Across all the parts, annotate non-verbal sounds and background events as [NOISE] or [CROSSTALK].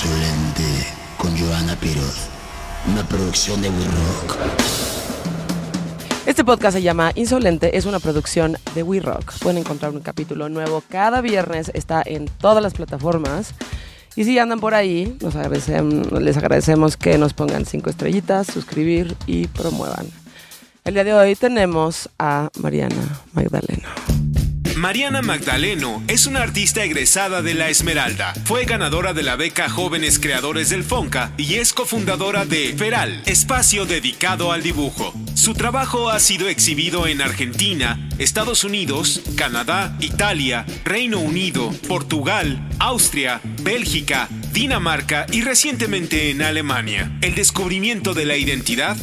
Insolente con Joana Piroz. Una producción de We Rock. Este podcast se llama Insolente, es una producción de We Rock. Pueden encontrar un capítulo nuevo cada viernes, está en todas las plataformas. Y si andan por ahí, les agradecemos que nos pongan cinco estrellitas, suscribir y promuevan. El día de hoy tenemos a Mariana Magdaleno. Mariana Magdaleno es una artista egresada de La Esmeralda. Fue ganadora de la beca Jóvenes Creadores del FONCA y es cofundadora de Feral, espacio dedicado al dibujo. Su trabajo ha sido exhibido en Argentina, Estados Unidos, Canadá, Italia, Reino Unido, Portugal, Austria, Bélgica, Dinamarca y recientemente en Alemania. El descubrimiento de la identidad,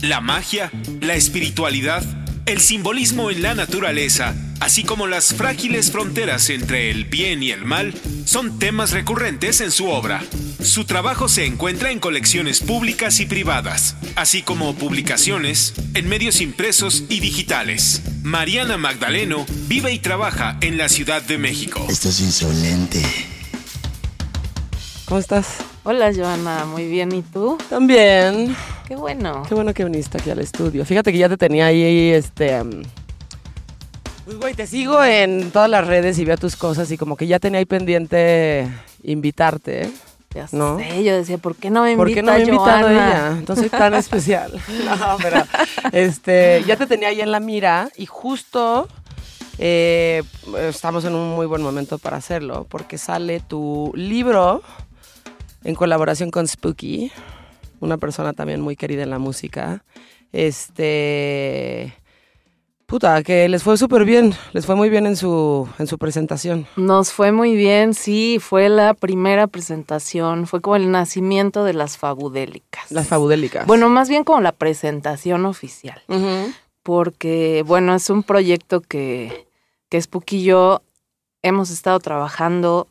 la magia, la espiritualidad, el simbolismo en la naturaleza, así como las frágiles fronteras entre el bien y el mal, son temas recurrentes en su obra. Su trabajo se encuentra en colecciones públicas y privadas, así como publicaciones en medios impresos y digitales. Mariana Magdaleno vive y trabaja en la Ciudad de México. Esto es insolente. ¿Cómo estás? Hola Joana, muy bien. ¿Y tú? También. Qué bueno. Qué bueno que viniste aquí al estudio. Fíjate que ya te tenía ahí, este... um, Pues, güey, te sigo en todas las redes y veo tus cosas y como que ya tenía ahí pendiente invitarte. ¿eh? Ya ¿no? sé, yo decía, ¿por qué no me invita ¿Por qué no me invitado ella? No soy tan [LAUGHS] especial. No, [LAUGHS] pero este, ya te tenía ahí en la mira y justo eh, estamos en un muy buen momento para hacerlo porque sale tu libro en colaboración con Spooky, una persona también muy querida en la música. Este. Puta, que les fue súper bien. Les fue muy bien en su, en su presentación. Nos fue muy bien, sí, fue la primera presentación, fue como el nacimiento de las fabudélicas. Las fabudélicas. Bueno, más bien como la presentación oficial, porque, bueno, es un proyecto que, que Spooky y yo hemos estado trabajando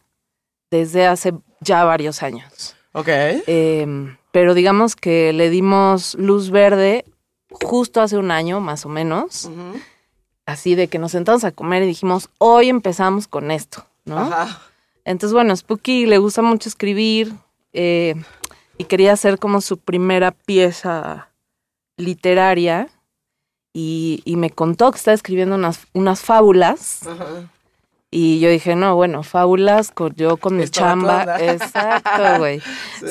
desde hace ya varios años. Ok. Eh, pero digamos que le dimos luz verde justo hace un año, más o menos. Así de que nos sentamos a comer y dijimos, hoy empezamos con esto, ¿no? Ajá. Entonces, bueno, Spooky le gusta mucho escribir eh, y quería hacer como su primera pieza literaria. Y, y me contó que estaba escribiendo unas, unas fábulas. Ajá. Y yo dije, no, bueno, fábulas con yo con mi chamba. [LAUGHS] Exacto, güey.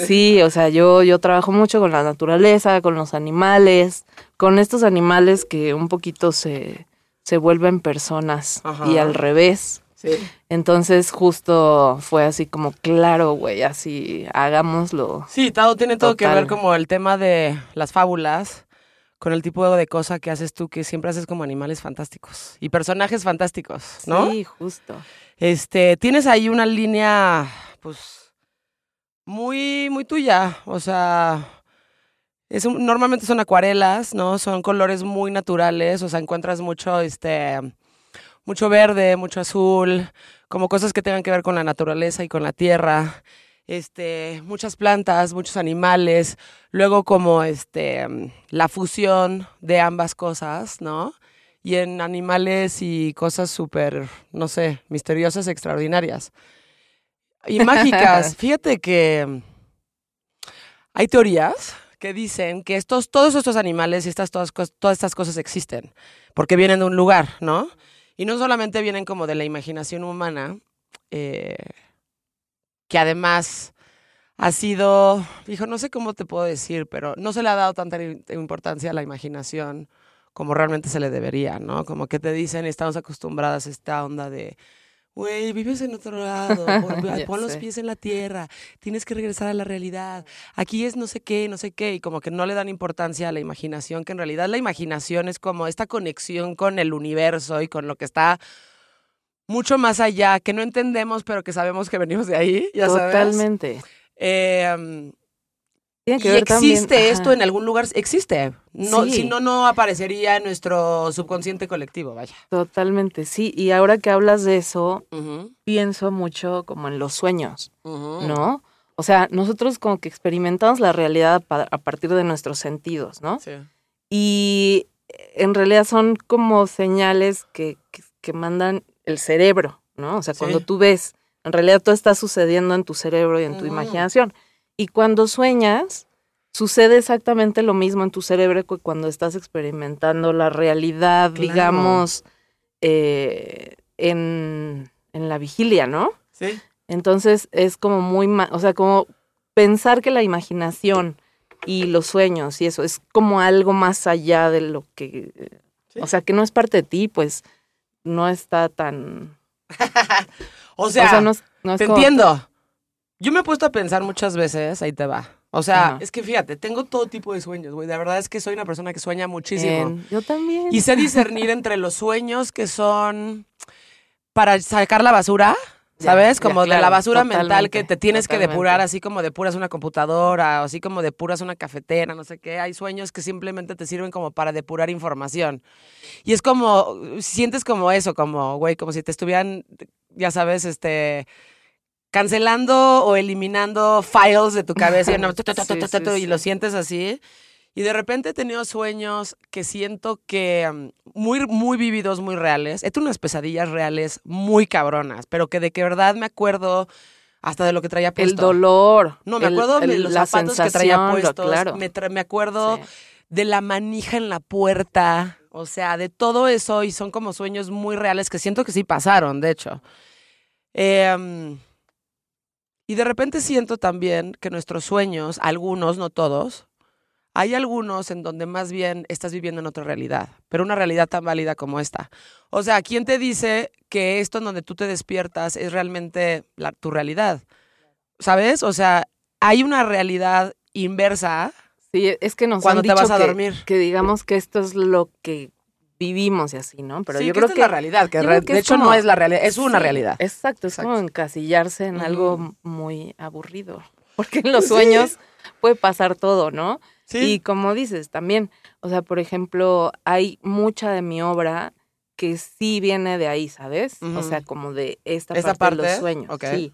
Sí. o sea, yo, yo trabajo mucho con la naturaleza, con los animales, con estos animales que un poquito se, se vuelven personas Ajá. y al revés. Sí. Entonces justo fue así como, claro, güey, así hagámoslo. Sí, todo tiene todo que ver como el tema de las fábulas con el tipo de cosa que haces tú que siempre haces como animales fantásticos y personajes fantásticos, ¿no? Sí, justo. Este, tienes ahí una línea pues muy muy tuya, o sea, es un- normalmente son acuarelas, ¿no? Son colores muy naturales, o sea, encuentras mucho este mucho verde, mucho azul, como cosas que tengan que ver con la naturaleza y con la tierra. Este, muchas plantas, muchos animales, luego como este la fusión de ambas cosas, ¿no? Y en animales y cosas súper, no sé, misteriosas, extraordinarias. Y [LAUGHS] mágicas. Fíjate que hay teorías que dicen que estos, todos estos animales y estas, todas, todas estas cosas existen, porque vienen de un lugar, ¿no? Y no solamente vienen como de la imaginación humana, eh, que además ha sido, hijo, no sé cómo te puedo decir, pero no se le ha dado tanta importancia a la imaginación como realmente se le debería, ¿no? Como que te dicen, estamos acostumbradas a esta onda de, güey, vives en otro lado, [LAUGHS] pon, los pies en la tierra, tienes que regresar a la realidad, aquí es no sé qué, no sé qué, y como que no le dan importancia a la imaginación, que en realidad la imaginación es como esta conexión con el universo y con lo que está mucho más allá, que no entendemos, pero que sabemos que venimos de ahí, ya sabes. Totalmente. Eh, y existe esto ajá. en algún lugar, existe. No, Sí. Si no, no aparecería en nuestro subconsciente colectivo, vaya. Totalmente, sí. Y ahora que hablas de eso, pienso mucho como en los sueños. ¿no? O sea, nosotros como que experimentamos la realidad a partir de nuestros sentidos, ¿no? Sí. Y en realidad son como señales que, que, que mandan el cerebro, ¿no? O sea, Sí. cuando tú ves En realidad todo está sucediendo en tu cerebro y en tu imaginación. Y cuando sueñas, sucede exactamente lo mismo en tu cerebro que cuando estás experimentando la realidad, Claro. digamos, eh, en, en la vigilia, ¿no? Sí. Entonces es como muy, o sea, como pensar que la imaginación y los sueños y eso es como algo más allá de lo que, Sí. o sea, que no es parte de ti, pues no está tan, [LAUGHS] O sea, o sea, no, no es te como- entiendo. Yo me he puesto a pensar muchas veces, ahí te va. O sea, Ajá. es que fíjate, tengo todo tipo de sueños, güey. De verdad es que soy una persona que sueña muchísimo. yo también. Y sé discernir entre los sueños que son para sacar la basura, ¿sabes? ya, como de la basura mental que te tienes que depurar, así como depuras una computadora, o así como depuras una cafetera, no sé qué. Hay sueños que simplemente te sirven como para depurar información. Y es como, sientes como eso, como, güey, como si te estuvieran, ya sabes, este cancelando o eliminando files de tu cabeza y, no, [LAUGHS] tu, tu, tu, Sí, tu, tu, sí, tu, y sí. lo sientes así. Y de repente he tenido sueños que siento que mm, muy, muy vividos, muy reales. He tenido unas pesadillas reales muy cabronas, pero que de que verdad me acuerdo hasta de lo que traía puesto. el dolor. No, me el- acuerdo de los zapatos que traía puestos. claro. Me, tra- me acuerdo Sí. de la manija en la puerta. O sea, de todo eso. Y son como sueños muy reales que siento que sí pasaron, de hecho. Em, y de repente siento también que nuestros sueños, algunos, no todos, hay algunos en donde más bien estás viviendo en otra realidad, pero una realidad tan válida como esta. O sea, ¿quién te dice que esto en donde tú te despiertas es realmente la- tu realidad? ¿Sabes? O sea, hay una realidad inversa Sí, es que nos cuando han te dicho vas a que, dormir. que digamos que esto es lo que vivimos y así, ¿no? Pero Sí, yo que creo esta que es la realidad, que re- de hecho no es la realidad, es una Sí, realidad. Exacto, es como encasillarse en algo muy aburrido. [LAUGHS] Porque en los Sí. sueños puede pasar todo, ¿no? Sí. Y como dices, también, o sea, por ejemplo, hay mucha de mi obra que sí viene de ahí, ¿sabes? O sea, como de esta, ¿Esta parte, de los sueños. Sí.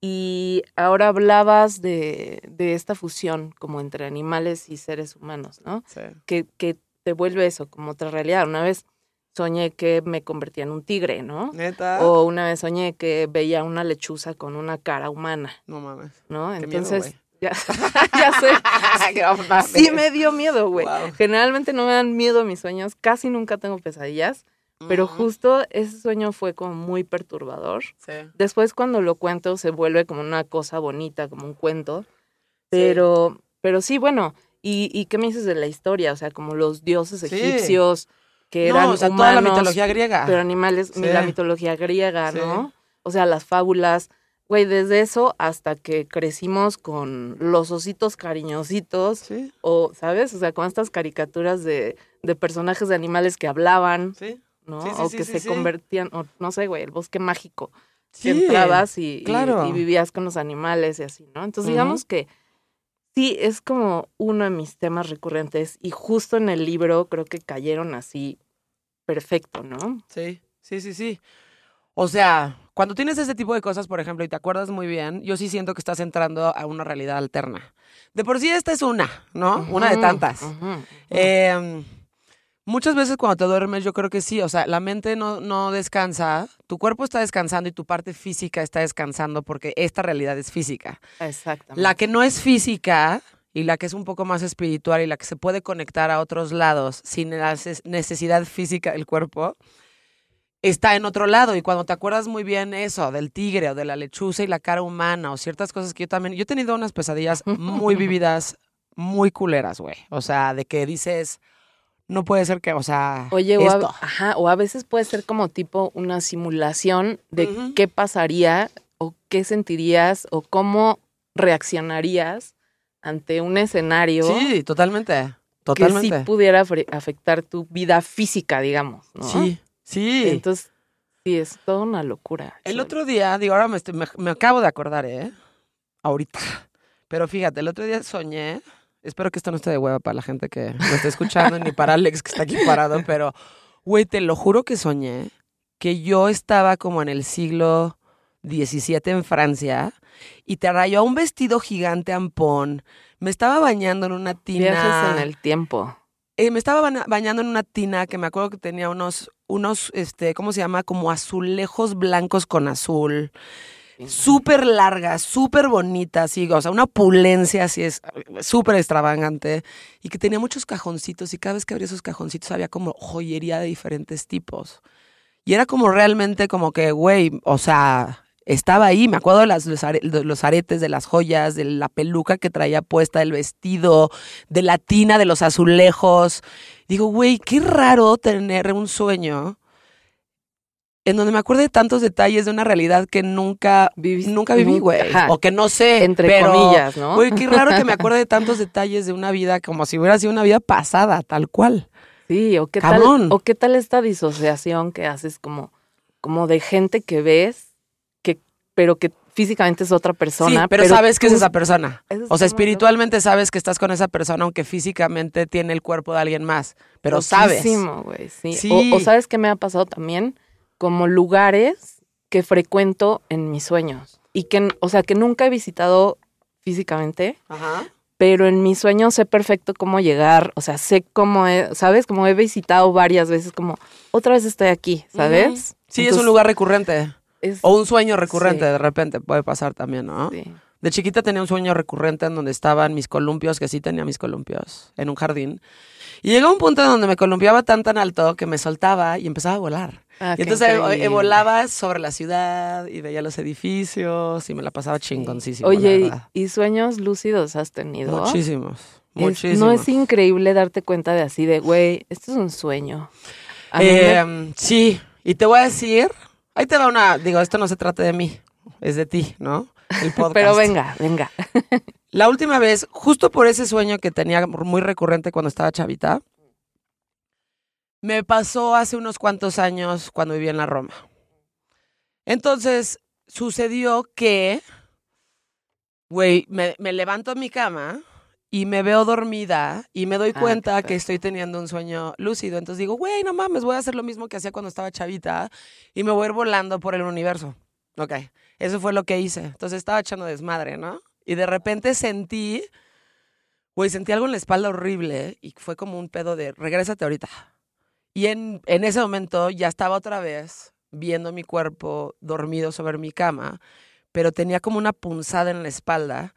Y ahora hablabas de, de esta fusión como entre animales y seres humanos, ¿no? Sí. Que, que te vuelve eso como otra realidad. Una vez soñé que me convertía en un tigre, ¿no? Neta. O una vez soñé que veía una lechuza con una cara humana, No mames. ¿no? Qué Entonces. Ya, [LAUGHS] ya sé. [LAUGHS] Sí me dio miedo, güey. Wow. Generalmente no me dan miedo mis sueños, casi nunca tengo pesadillas, pero Ujú. justo ese sueño fue como muy perturbador. Sí. Después cuando lo cuento se vuelve como una cosa bonita, como un cuento. Pero, pero sí, bueno, ¿y, ¿y qué me dices de la historia? O sea, como los dioses Sí. egipcios que No, eran o sea, toda la humanos, mitología griega. pero animales, Sí. la mitología griega, Sí. ¿no? O sea, las fábulas. Güey, desde eso hasta que crecimos con los ositos cariñositos, Sí, o, ¿sabes? O sea, con estas caricaturas de, de personajes de animales que hablaban, sí. ¿no? Sí, o que se convertían, o no sé, güey, el bosque mágico. Sí, Que entrabas y, claro. y vivías con los animales y así, ¿no? Entonces, digamos que sí, es como uno de mis temas recurrentes y justo en el libro creo que cayeron así perfecto, ¿no? Sí, sí, sí, sí. O sea, cuando tienes ese tipo de cosas, por ejemplo, y te acuerdas muy bien, yo sí siento que estás entrando a una realidad alterna. De por sí esta es una, ¿no? Una de tantas. Eh, muchas veces cuando te duermes, yo creo que sí, o sea, la mente no, no descansa, tu cuerpo está descansando y tu parte física está descansando porque esta realidad es física. Exactamente. La que no es física y la que es un poco más espiritual y la que se puede conectar a otros lados sin la neces- necesidad física del cuerpo, está en otro lado. Y cuando te acuerdas muy bien eso, del tigre o de la lechuza y la cara humana o ciertas cosas que yo también, yo he tenido unas pesadillas muy [LAUGHS] vividas, muy culeras, güey. O sea, de que dices, no puede ser que, o sea, Oye, o a, ajá, o a veces puede ser como tipo una simulación de qué pasaría o qué sentirías o cómo reaccionarías ante un escenario Sí, totalmente, que totalmente. sí pudiera afectar tu vida física, digamos, ¿no? sí, sí. Entonces, sí, es toda una locura. El otro día, digo, ahora me, estoy- me, me acabo de acordar, ¿eh? Ahorita. [LAUGHS] Pero fíjate, el otro día soñé, espero que esto no esté de hueva para la gente que lo está escuchando, ni para Alex que está aquí parado, [LAUGHS] pero, güey, te lo juro que soñé que yo estaba como en el siglo XVII en Francia y te rayó un vestido gigante ampón, me estaba bañando en una tina. Viajes en el tiempo. Eh, me estaba baña- bañando en una tina que me acuerdo que tenía unos, unos, este, ¿cómo se llama? Como azulejos blancos con azul. súper larga, súper bonita, así, o sea, una opulencia así es súper extravagante y que tenía muchos cajoncitos y cada vez que abría esos cajoncitos había como joyería de diferentes tipos. Y era como realmente como que, güey, o sea, estaba ahí, me acuerdo de, las, los, are- los aretes, de las joyas, de la peluca que traía puesta, del vestido, de la tina, de los azulejos. Digo, güey, qué raro tener un sueño en donde me acuerdo de tantos detalles de una realidad que nunca, Vivis- nunca viví, güey. O que no sé. Entre pero, comillas, ¿no? Güey, qué raro que me acuerde de [LAUGHS] tantos detalles de una vida como si hubiera sido una vida pasada, tal cual. Sí, o qué Cabrón. tal, o qué tal esta disociación que haces como, como de gente que ves, pero que físicamente es otra persona. sí, pero, sabes que es esa persona. O sea, espiritualmente sabes que estás con esa persona, aunque físicamente tiene el cuerpo de alguien más. Pero sabes. Sí. Sí. O, o sabes qué me ha pasado también, como lugares que frecuento en mis sueños y que, o sea, que nunca he visitado físicamente, Ajá. pero en mis sueños sé perfecto cómo llegar, o sea, sé cómo, he, ¿sabes? Como he visitado varias veces, como otra vez estoy aquí, ¿sabes? Sí, es un lugar recurrente. Es- O un sueño recurrente, Sí. de repente puede pasar también, ¿no? sí. De chiquita tenía un sueño recurrente en donde estaban mis columpios, que sí tenía mis columpios, en un jardín. Y llegó un punto donde me columpiaba tan tan alto que me soltaba y empezaba a volar. Ah, y entonces eh, increíble. volaba sobre la ciudad y veía los edificios y me la pasaba chingoncísimo. Oye. ¿y, sueños lúcidos has tenido? muchísimos. Es- Muchísimos. no es increíble darte cuenta de así de, güey, esto es un sueño. Mí me- Eh, Sí, y te voy a decir, ahí te va una, digo, esto no se trata de mí, es de ti, ¿no? El [LAUGHS] podcast. pero venga, venga. [LAUGHS] La última vez, justo por ese sueño que tenía muy recurrente cuando estaba chavita, me pasó hace unos cuantos años cuando vivía en la Roma. Entonces, sucedió que, güey, me, me levanto a mi cama y me veo dormida y me doy Ah, cuenta que estoy teniendo un sueño lúcido. Entonces digo, güey, no mames, voy a hacer lo mismo que hacía cuando estaba chavita y me voy a ir volando por el universo. Ok, eso fue lo que hice. Entonces estaba echando desmadre, ¿no? Y de repente sentí, güey, sentí algo en la espalda horrible y fue como un pedo de, regrésate ahorita. Y en, en ese momento ya estaba otra vez viendo mi cuerpo dormido sobre mi cama, pero tenía como una punzada en la espalda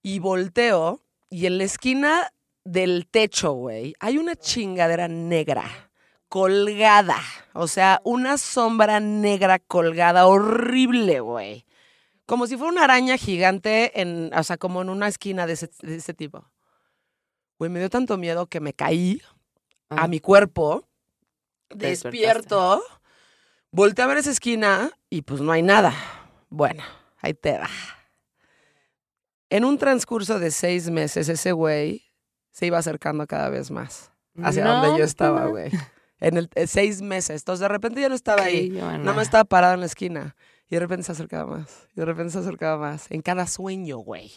y volteo y en la esquina del techo, güey, hay una chingadera negra colgada, o sea, una sombra negra colgada horrible, güey. Como si fuera una araña gigante en, o sea, como en una esquina de ese, de ese tipo. Güey, me dio tanto miedo que me caí a Ah. mi cuerpo, Te despierto, volteé a ver esa esquina y pues no hay nada. Bueno, ahí te va. En un transcurso de seis meses, ese güey se iba acercando cada vez más hacia No, donde yo estaba, no. güey. En el eh, seis meses. Entonces de repente ya no estaba ahí. Sí. Nada más estaba parado en la esquina. Y de repente se acercaba más. Y de repente se acercaba más. En cada sueño, güey.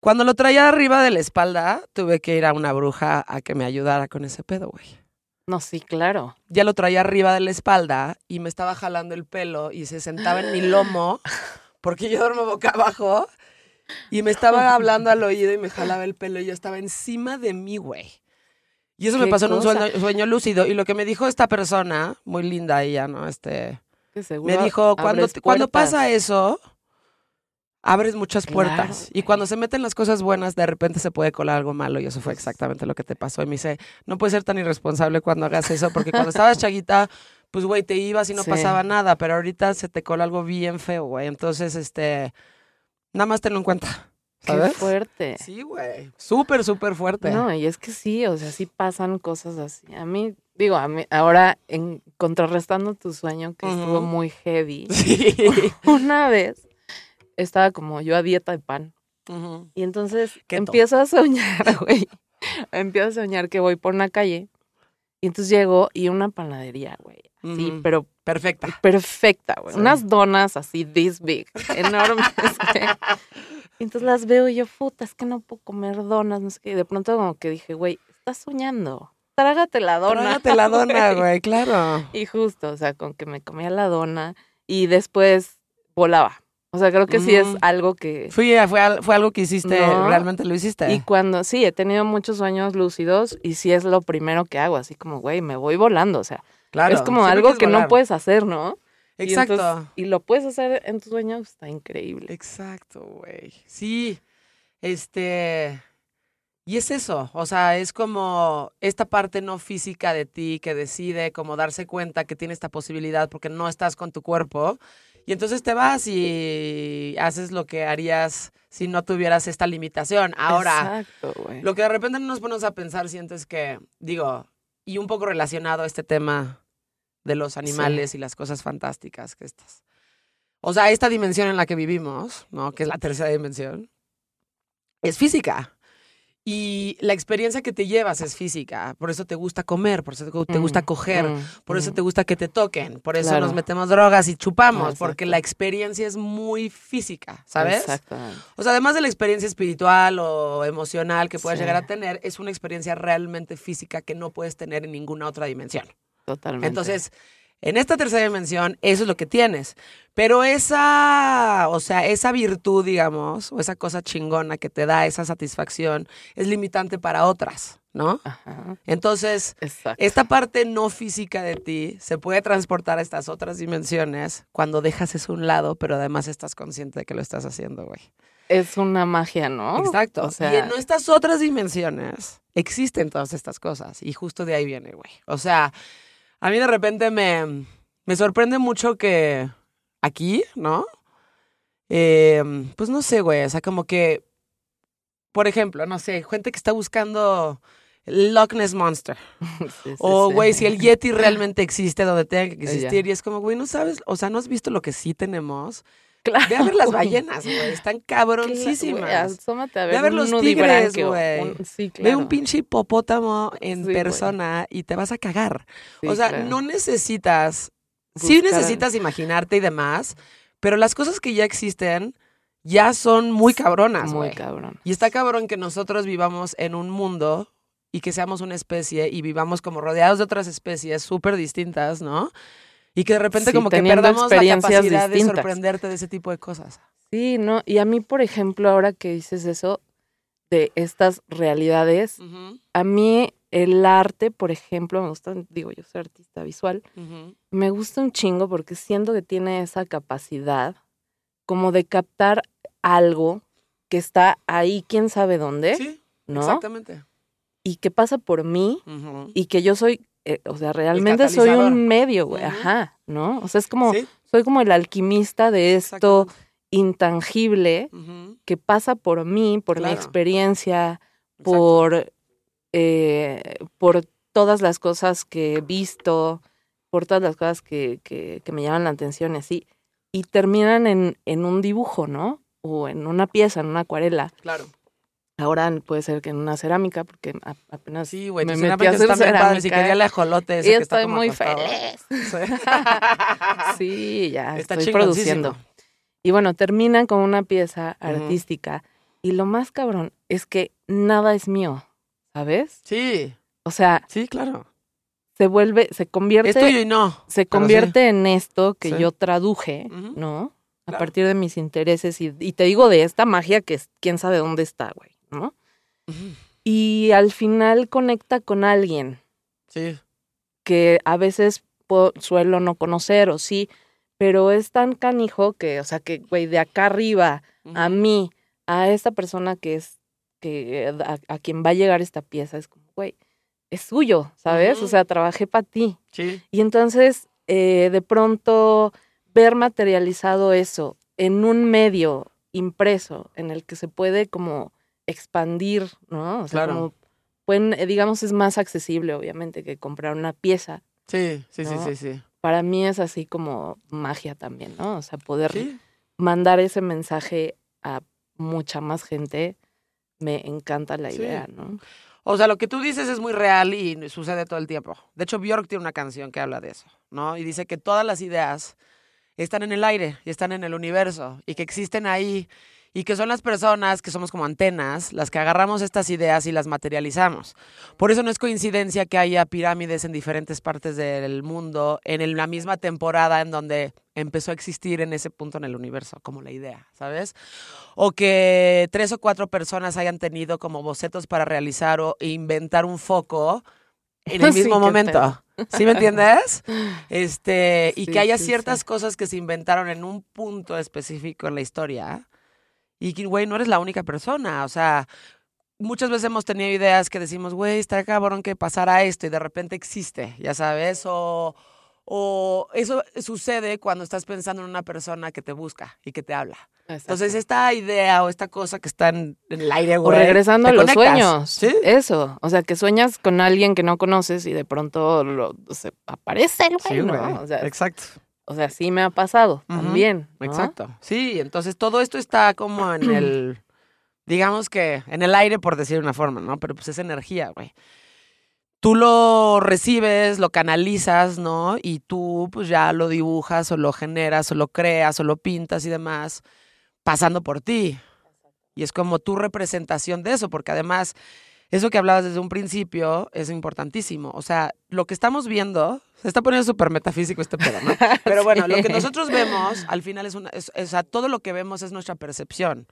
Cuando lo traía arriba de la espalda, tuve que ir a una bruja a que me ayudara con ese pedo, güey. No, sí, claro. Ya lo traía arriba de la espalda y me estaba jalando el pelo y se sentaba en mi lomo, [LAUGHS] porque yo duermo boca abajo, y me estaba hablando al oído y me jalaba el pelo y yo estaba encima de mí, güey. Y eso me pasó en un cosa. sueño, sueño lúcido. Y lo que me dijo esta persona, muy linda ella, ¿no? Este, me dijo, cuando, cuando pasa eso, abres muchas Claro, puertas. y güey. cuando se meten las cosas buenas, de repente se puede colar algo malo. Y eso fue exactamente lo que te pasó. Y me dice, no puedes ser tan irresponsable cuando hagas eso, porque cuando estabas chaguita, pues, güey, te ibas y no Sí. pasaba nada. Pero ahorita se te cola algo bien feo, güey. Entonces, este, nada más tenlo en cuenta. Qué ¿Sabes? fuerte. Sí, güey. Súper, súper fuerte. No, y es que sí, o sea, sí pasan cosas así. A mí, digo, a mí, ahora, en contrarrestando tu sueño, que estuvo muy heavy, [LAUGHS] Sí. [LAUGHS] una vez estaba como yo a dieta de pan. Y entonces empiezo a soñar, [LAUGHS] güey. empiezo a soñar que voy por una calle. Y entonces llego y una panadería, güey. Sí, pero Perfecta. perfecta, güey. Sí. Unas donas así, this big, [LAUGHS] enormes. entonces las veo y yo, puta, es que no puedo comer donas, no sé qué. Y de pronto como que dije, güey, estás soñando. Trágate la dona. Trágate la dona, güey, claro. Y justo, o sea, con que me comía la dona y después volaba. O sea, creo que sí es Ujú. algo que... Fui, fue, fue algo que hiciste, No. realmente lo hiciste. Y cuando, sí, he tenido muchos sueños lúcidos y sí es lo primero que hago, así como, güey, me voy volando, o sea, claro, es como algo que no puedes hacer, ¿no? Y Exacto. entonces- Y, lo puedes hacer en tu sueño, está increíble. Exacto, güey. Sí. Este. Y es eso, o sea, es como esta parte no física de ti que decide como darse cuenta que tiene esta posibilidad porque no estás con tu cuerpo. Y entonces te vas y haces lo que harías si no tuvieras esta limitación. Ahora, Exacto, güey. lo que de repente no nos ponemos a pensar, siento es que, digo, y un poco relacionado a este tema de los animales y las cosas fantásticas que estas. O sea, esta dimensión en la que vivimos, ¿no? Que es la tercera dimensión, es física. Y la experiencia que te llevas es física. Por eso te gusta comer, por eso te gusta Mm, coger, mm, por eso mm. te gusta que te toquen, por eso Claro. nos metemos drogas y chupamos, porque la experiencia es muy física, ¿sabes? Exactamente. O sea, además de la experiencia espiritual o emocional que puedes Sí. llegar a tener, es una experiencia realmente física que no puedes tener en ninguna otra dimensión. Totalmente. Entonces, en esta tercera dimensión, eso es lo que tienes. Pero esa, o sea, esa virtud, digamos, o esa cosa chingona que te da esa satisfacción, es limitante para otras, ¿no? Ajá. Entonces, Exacto. esta parte no física de ti se puede transportar a estas otras dimensiones cuando dejas eso a un lado, pero además estás consciente de que lo estás haciendo, güey. Es una magia, ¿no? Exacto. O sea, y en estas otras dimensiones existen todas estas cosas. Y justo de ahí viene, güey. O sea, a mí de repente me, me sorprende mucho que aquí, ¿no? Eh, pues no sé, güey. O sea, como que, por ejemplo, no sé, gente que está buscando el Loch Ness Monster. [LAUGHS] sí, sí, O, sí. güey, si el Yeti [LAUGHS] realmente existe donde tenga que existir. Y es como, güey, no sabes, o sea, no has visto lo que sí tenemos. Claro. Ve a ver las ballenas, güey. Están cabroncísimas. asómate a Ve ver, a ver los tigres, güey. Sí, Ve claro. un pinche hipopótamo en Sí, persona y te vas a cagar. Sí, o sea, claro. no necesitas, sí Buscar- necesitas imaginarte y demás, pero las cosas que ya existen ya son muy cabronas, Muy cabrón. Y está cabrón que nosotros vivamos en un mundo y que seamos una especie y vivamos como rodeados de otras especies súper distintas, ¿no? Y que de repente Sí, como que perdamos la experiencias capacidad de distintas. sorprenderte de ese tipo de cosas. Sí, no, y a mí, por ejemplo, ahora que dices eso de estas realidades, a mí el arte, por ejemplo, me gusta, digo, yo soy artista visual, me gusta un chingo porque siento que tiene esa capacidad como de captar algo que está ahí, quién sabe dónde, Sí, ¿no? exactamente. Y que pasa por mí y que yo soy, eh, o sea, realmente soy un medio, güey, ajá, ¿no? O sea, es como, Sí, soy como el alquimista de esto intangible que pasa por mí, por mi experiencia, exacto. por, eh, por todas las cosas que he visto, por todas las cosas que, que, que me llaman la atención y así, y terminan en, en un dibujo, ¿no? O en una pieza, en una acuarela. Claro. Ahora puede ser que en una cerámica, porque apenas Sí, güey, me metí a hacer cerámica. quería el ajolote ese y que está estoy como muy acostado. feliz. [LAUGHS] [LAUGHS] Sí. Ya Está estoy produciendo. Y bueno, terminan con una pieza artística. Y lo más cabrón es que nada es mío, ¿sabes? Sí, O sea, sí, claro. se vuelve, se convierte, Es tuyo y no. se convierte en esto que Sí. yo traduje. ¿no? A Claro. partir de mis intereses y, y te digo de esta magia que es, quién sabe dónde está, güey, ¿no? Y al final conecta con alguien Sí, que a veces suelo no conocer o sí, pero es tan canijo que, o sea, que, güey, de acá arriba a mí, a esta persona que es, que a, a quien va a llegar esta pieza, es como, güey, es suyo, ¿sabes? O sea, trabajé para ti. Sí, Y entonces, eh, de pronto, ver materializado eso en un medio impreso en el que se puede como expandir, ¿no? O sea, Claro. como pueden, eh, digamos, es más accesible, obviamente, que comprar una pieza. sí, sí, sí, ¿No? sí, sí. Para mí es así como magia también, ¿no? O sea, poder Sí, mandar ese mensaje a mucha más gente, me encanta la Sí. idea, ¿no? O sea, lo que tú dices es muy real y sucede todo el tiempo. De hecho, Björk tiene una canción que habla de eso, ¿no? Y dice que todas las ideas están en el aire y están en el universo y que existen ahí y que son las personas que somos como antenas las que agarramos estas ideas y las materializamos. Por eso no es coincidencia que haya pirámides en diferentes partes del mundo en la misma temporada en donde empezó a existir en ese punto en el universo, como la idea, ¿sabes? O que tres o cuatro personas hayan tenido como bocetos para realizar o inventar un foco en el [LAUGHS] mismo momento. ¿Sí me entiendes? Este, y que haya sí, ciertas cosas que se inventaron en un punto específico en la historia. Y güey, no eres la única persona. O sea, muchas veces hemos tenido ideas que decimos, güey, está cabrón que pasara esto y de repente existe, ya sabes, o, o eso sucede cuando estás pensando en una persona que te busca y que te habla. Entonces, esta idea o esta cosa que está en, en el aire, o güey. regresando te a los conectas. sueños. Sí. Eso. O sea, que sueñas con alguien que no conoces y de pronto lo, se aparece el güey, Sí, ¿no? O sea, Exacto. O sea, sí me ha pasado también. ¿no? Exacto. Sí, entonces todo esto está como en el, [CLEARS THROAT] digamos que en el aire, por decir de una forma, ¿no? Pero pues es energía, güey. Tú lo recibes, lo canalizas, ¿no? Y tú pues ya lo dibujas o lo generas o lo creas o lo pintas y demás, pasando por ti. Y es como tu representación de eso, porque además eso que hablabas desde un principio es importantísimo. O sea, lo que estamos viendo, se está poniendo súper metafísico este pedo, ¿no? [LAUGHS] Pero bueno, lo que Sí. nosotros vemos, al final es una, es- o sea, todo lo que vemos es nuestra percepción.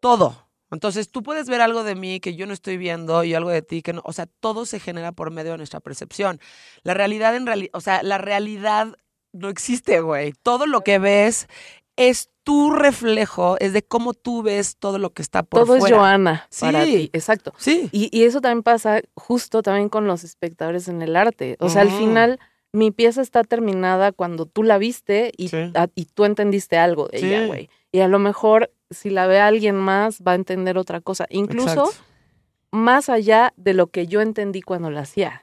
Todo. Entonces, tú puedes ver algo de mí que yo no estoy viendo y algo de ti que no, o sea, todo se genera por medio de nuestra percepción. La realidad en realidad, o sea, la realidad no existe, güey. Todo lo que ves es tu reflejo, es de cómo tú ves todo lo que está por Todo fuera. es Joana para Sí. ti. Exacto. Sí. Y, y eso también pasa justo también con los espectadores en el arte. O sea, al Ujú. final mi pieza está terminada cuando tú la viste y, Sí. a- y tú entendiste algo de ella, güey. Y a lo mejor si la ve alguien más va a entender otra cosa. Incluso Exacto. más allá de lo que yo entendí cuando la hacía.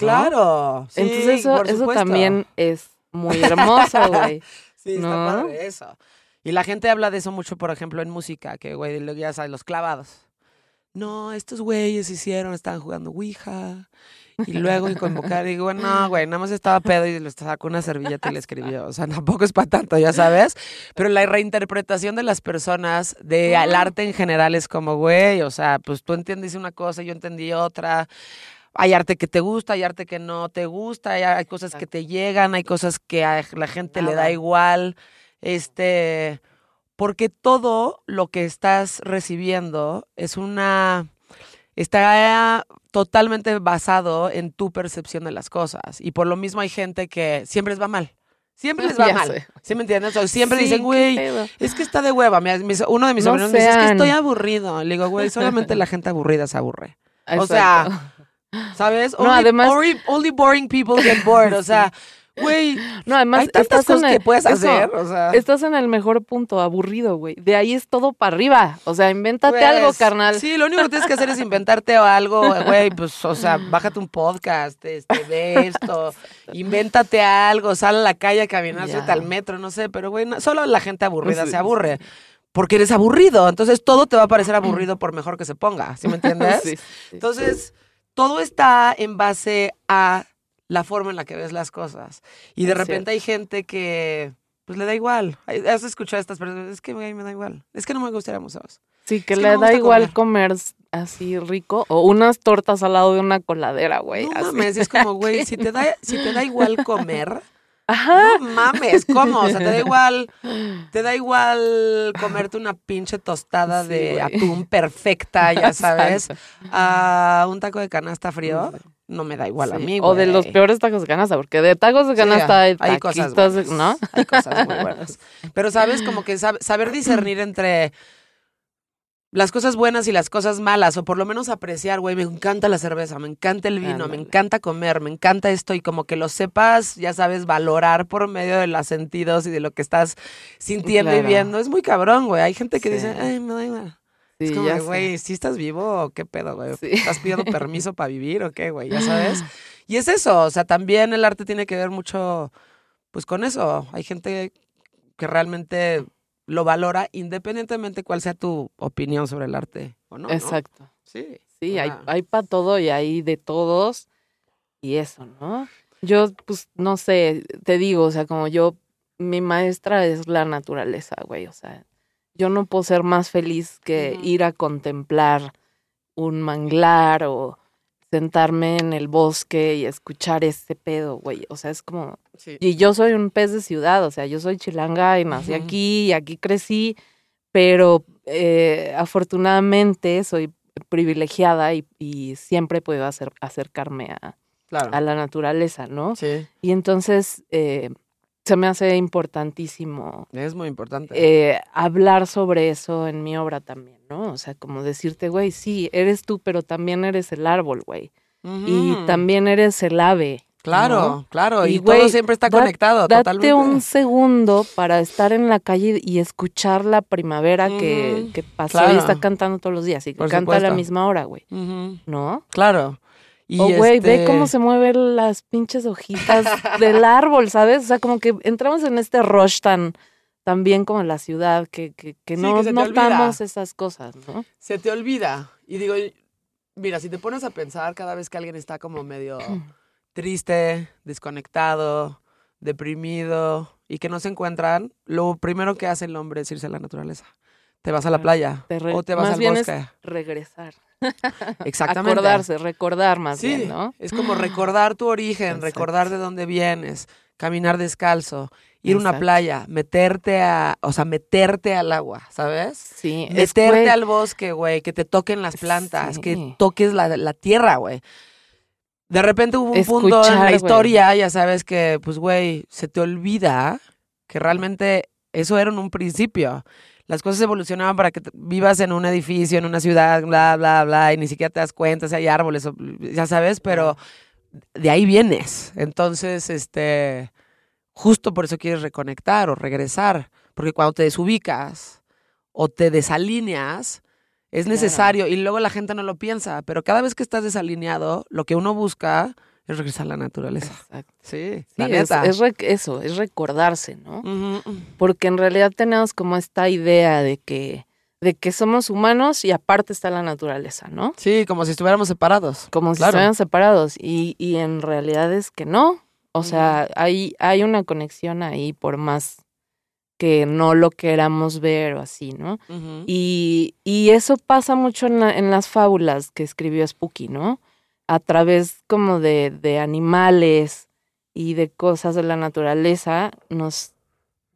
¿no? Claro. sí, Entonces eso, por eso también es muy [LAUGHS] hermoso, güey. Sí, está ¿No? padre eso. Y la gente habla de eso mucho, por ejemplo, en música, que, güey, ya sabes, los clavados. No, estos güeyes hicieron, estaban jugando Ouija. Y luego y convocar, digo, no, güey, nada más estaba pedo y le sacó una servilleta y le escribió. O sea, tampoco es para tanto, ya sabes. Pero la reinterpretación de las personas, de al arte en general, es como, güey, o sea, pues tú entiendes una cosa, yo entendí otra. Hay arte que te gusta, hay arte que no te gusta, hay, hay cosas que te llegan, hay cosas que a la gente le da igual. Este, porque todo lo que estás recibiendo es una está totalmente basado en tu percepción de las cosas. Y por lo mismo hay gente que siempre les va mal. Siempre les [LAUGHS] va Ya mal. sé. ¿Sí me entiendes? O siempre Sí, dicen, güey, es que está de hueva. Uno de mis No sobrinos me dice, es que estoy aburrido. Le digo, güey, solamente la [LAUGHS] gente aburrida se aburre. O sea, ¿sabes? No, only, además- only, only boring people get [LAUGHS] bored. O sea, güey, no, además hay tantas cosas que puedes eso, hacer. O sea, Estás en el mejor punto, aburrido, güey. De ahí es todo para arriba. O sea, invéntate algo, Pues, carnal. Sí, lo único que tienes que hacer es inventarte algo, güey, pues, o sea, bájate un podcast, este, ve esto, [LAUGHS] invéntate algo, sal a la calle a caminar, súbete al metro, no sé, pero, güey, no- solo la gente aburrida Sí, se aburre. Porque eres aburrido, entonces todo te va a parecer [CLEARS THROAT] aburrido por mejor que se ponga, ¿sí me entiendes? Sí, sí. Entonces, todo está en base a la forma en la que ves las cosas. Y de Es repente hay gente que, pues, le da igual. Has escuchado a estas personas, es que güey, me da igual. Es que no me gustaría museos. Sí, que Es le da igual comer. así rico o unas tortas al lado de una coladera, güey. No así. mames, es como, güey, [LAUGHS] si te da, si te da igual comer, Ajá. no mames, ¿cómo? O sea, te da [LAUGHS] igual, te da igual comerte una pinche tostada Sí, de güey. atún perfecta, ya [LAUGHS] sabes, a un taco de canasta frío. No me da igual a Sí, mí, O de los güey. peores tacos de canasta, porque de tacos de Sí, canasta hay, hay cosas taquitos buenas. ¿no? Hay cosas muy buenas. Pero sabes, como que sab- saber [LAUGHS] discernir entre las cosas buenas y las cosas malas, o por lo menos apreciar, güey, me encanta la cerveza, me encanta el vino, me encanta comer, me encanta esto, y como que lo sepas, ya sabes, valorar por medio de los sentidos y de lo que estás sintiendo y viendo. Es muy cabrón, güey. Hay gente que Sí. dice, ay, me da igual. Sí, es como, güey, ¿sí estás vivo o qué pedo, güey? Sí. ¿Estás pidiendo permiso [LAUGHS] para vivir o qué, güey? Ya sabes. [GASPS] Y es eso, o sea, también el arte tiene que ver mucho, pues, con eso. Hay gente que realmente lo valora independientemente cuál sea tu opinión sobre el arte o no. ¿no? Exacto. Sí. Sí, hay, Ah. hay para todo y hay de todos. Y eso, ¿no? Yo, pues, no sé, te digo, o sea, como yo, mi maestra es la naturaleza, güey. O sea, yo no puedo ser más feliz que ir a contemplar un manglar o sentarme en el bosque y escuchar ese pedo, güey. O sea, es como, Sí. y yo soy un pez de ciudad, o sea, yo soy chilanga y nací Ujú. aquí y aquí crecí, pero eh, afortunadamente soy privilegiada y, y siempre puedo hacer, acercarme a, Claro. a la naturaleza, ¿no? Sí, Y entonces eh, se me hace importantísimo es muy importante. eh, hablar sobre eso en mi obra también, ¿no? O sea, como decirte, güey, sí, eres tú, pero también eres el árbol, güey. Y también eres el ave. Claro, ¿no? claro. Y, Y, todo siempre está da- conectado, Date totalmente. un segundo para estar en la calle y escuchar la primavera que, que pasó claro. y está cantando todos los días y Por canta a la misma hora, güey. ¿No? Claro. Y o, güey, ve este, cómo se mueven las pinches hojitas [LAUGHS] del árbol, ¿sabes? O sea, como que entramos en este rush tan, tan bien como en la ciudad, que, que, que Sí, no que olvida. notamos esas cosas, ¿no? Se te olvida. Y digo, mira, si te pones a pensar cada vez que alguien está como medio [CLEARS THROAT] triste, desconectado, deprimido y que no se encuentran, lo primero que hace el hombre es irse a la naturaleza. Te vas a la playa Te o te vas más al bien es bosque. regresar. [LAUGHS] Exactamente. Acordarse, recordar más Sí, bien, ¿no? es como recordar tu origen, Exacto. recordar de dónde vienes, caminar descalzo, ir a una playa, meterte a, o sea, meterte al agua, ¿sabes? Sí, Meterte al bosque, güey, que te toquen las plantas, que toques la, la tierra, güey. De repente hubo un punto en la historia, ya sabes que, pues, güey, se te olvida que realmente eso era en un principio. Las cosas evolucionaban para que vivas en un edificio, en una ciudad, bla, bla, bla, y ni siquiera te das cuenta si hay árboles, ya sabes, pero de ahí vienes. Entonces, este, justo por eso quieres reconectar o regresar, porque cuando te desubicas o te desalineas, es Claro. necesario y luego la gente no lo piensa, pero cada vez que estás desalineado, lo que uno busca es regresar a la naturaleza. Exacto. Sí, Sí, la es, neta. es eso, es recordarse, ¿no? Porque en realidad tenemos como esta idea de que, de que somos humanos y aparte está la naturaleza, ¿no? Sí, como si estuviéramos separados. Como si estuvieran separados. Y, y en realidad es que no. O sea, hay, hay una conexión ahí por más que no lo queramos ver o así, ¿no? Y, y eso pasa mucho en, la- en las fábulas que escribió Spooky, ¿no? A través como de, de animales y de cosas de la naturaleza, nos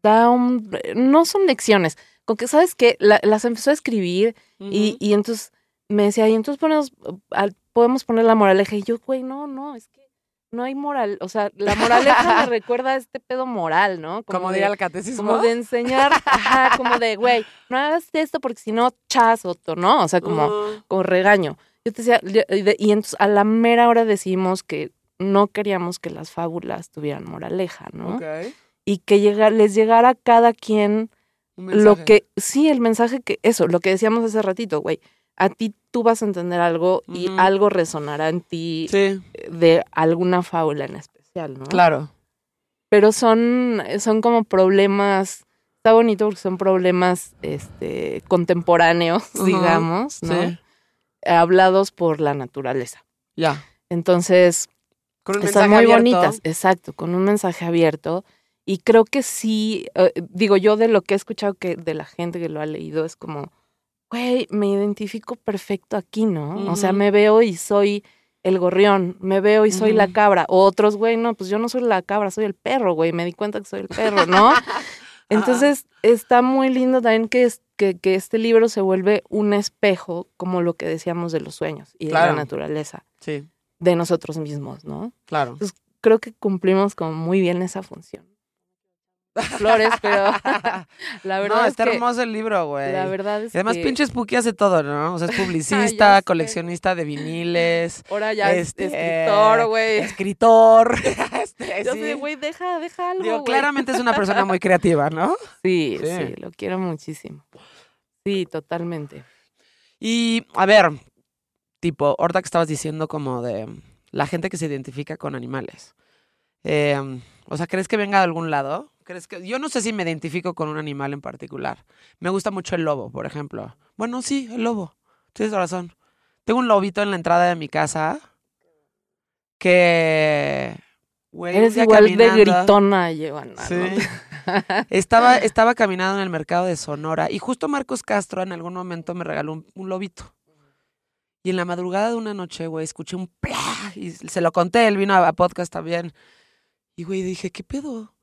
da un... No son lecciones, con que, ¿sabes qué? La- las empezó a escribir y, y entonces me decía, y entonces ponemos, podemos poner la moraleja. Y yo, güey, no, no, es que no hay moral. O sea, la moraleja me [LAUGHS] recuerda a este pedo moral, ¿no? como de- diría el catecismo. como de enseñar, ajá, como de, güey, no hagas esto porque si no, chas, otro, ¿no? O sea, como, Ujú. como regaño. Yo te decía, y, entonces a la mera hora decidimos que no queríamos que las fábulas tuvieran moraleja, ¿no? Ok. Y que llega, les llegara a cada quien lo que, sí, el mensaje que, eso, lo que decíamos hace ratito, güey, a ti tú vas a entender algo y algo resonará en ti Sí, de alguna fábula en especial, ¿no? claro. pero son, son como problemas, está bonito porque son problemas este, contemporáneos, digamos, ¿no? Sí, Hablados por la naturaleza. ya. Entonces, Con un están muy abierto. bonitas, exacto, con un mensaje abierto. Y creo que sí, eh, digo yo de lo que he escuchado que de la gente que lo ha leído es como, güey, me identifico perfecto aquí, ¿no? O sea, me veo y soy el gorrión, me veo y soy la cabra. O otros, güey, no, pues yo no soy la cabra, soy el perro, güey, me di cuenta que soy el perro, ¿no? [LAUGHS] Entonces, está muy lindo también que, es- que, que este libro se vuelve un espejo, como lo que decíamos de los sueños y de la naturaleza, Sí, de nosotros mismos, ¿no? claro. creo que cumplimos como muy bien esa función. Flores, pero [LAUGHS] [LAUGHS] la verdad no, es está que hermoso el libro, güey. la verdad es Y además, que pinche Spooky hace todo, ¿no? O sea, es [LAUGHS] publicista, coleccionista de viniles, ahora ya este, es escritor, güey. escritor. este, Yo sí. güey, deja, deja algo, Digo, claramente es una persona muy creativa, ¿no? Sí, Sí. sí, lo quiero muchísimo. Sí, totalmente. Y, a ver, tipo, ahorita que estabas diciendo como de la gente que se identifica con animales. Eh, o sea, ¿crees que venga de algún lado? ¿Crees que... Yo no sé si me identifico con un animal en particular. Me gusta mucho el lobo, por ejemplo. Bueno, sí, el lobo. Tienes razón. Tengo un lobito en la entrada de mi casa que... güey, Eres igual de caminando- gritona, Giovanna. Sí. ¿no? [LAUGHS] Estaba, estaba caminando en el mercado de Sonora y justo Marcos Castro en algún momento me regaló un, un lobito. Y en la madrugada de una noche, güey, escuché un plá y se lo conté, él vino a, a podcast también. Y, güey, dije, ¿qué pedo?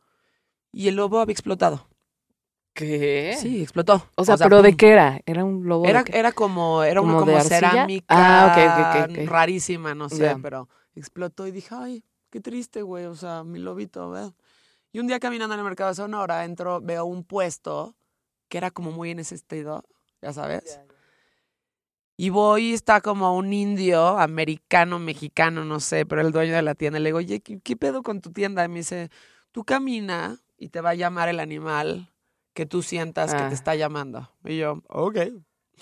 Y el lobo había explotado. ¿Qué? Sí, explotó. O sea, ¿pero de qué era? ¿Era un lobo Era, era como, era una ¿Como de como cerámica Ah, ok, ok, ok, ok. rarísima, no sé, pero explotó y dije, ay, qué triste, güey, o sea, mi lobito, ¿verdad? Y un día caminando en el mercado de Sonora, entro, veo un puesto que era como muy en ese estilo, ya sabes. Y voy y está como un indio, americano, mexicano, no sé, pero el dueño de la tienda. Le digo, oye, ¿qué, qué pedo con tu tienda? Y me dice, tú camina y te va a llamar el animal que tú sientas que Ah. te está llamando. Y yo, ok.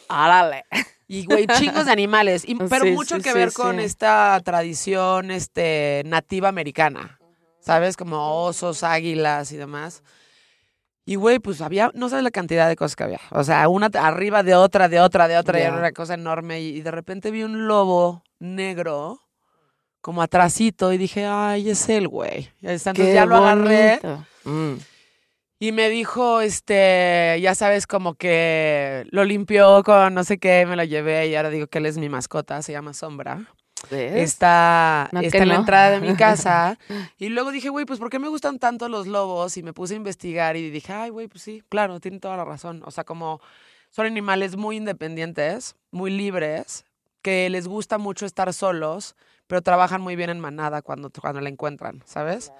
Árale. Y, güey, chingos de animales. Y- [LAUGHS] pero Sí, mucho sí, que sí, ver con esta tradición este, nativa americana. ¿Sabes? Como osos, águilas y demás. Y, güey, pues había, no sabes la cantidad de cosas que había. O sea, una arriba de otra, de otra, de otra, y era una cosa enorme. Y, y de repente vi un lobo negro, como atrasito, y dije, ay, es él, güey. Entonces ya lo agarré. Mm. Y me dijo, este, ya sabes, como que lo limpió con no sé qué, me lo llevé y ahora digo que él es mi mascota, se llama Sombra. ¿Ves? Está, No, está en la entrada de mi [LAUGHS] casa. y luego dije, güey, pues ¿por qué me gustan tanto los lobos? Y me puse a investigar y dije, ay, güey, pues sí, claro, tiene toda la razón. O sea, como son animales muy independientes, muy libres, que les gusta mucho estar solos, pero trabajan muy bien en manada cuando, cuando la encuentran, ¿sabes?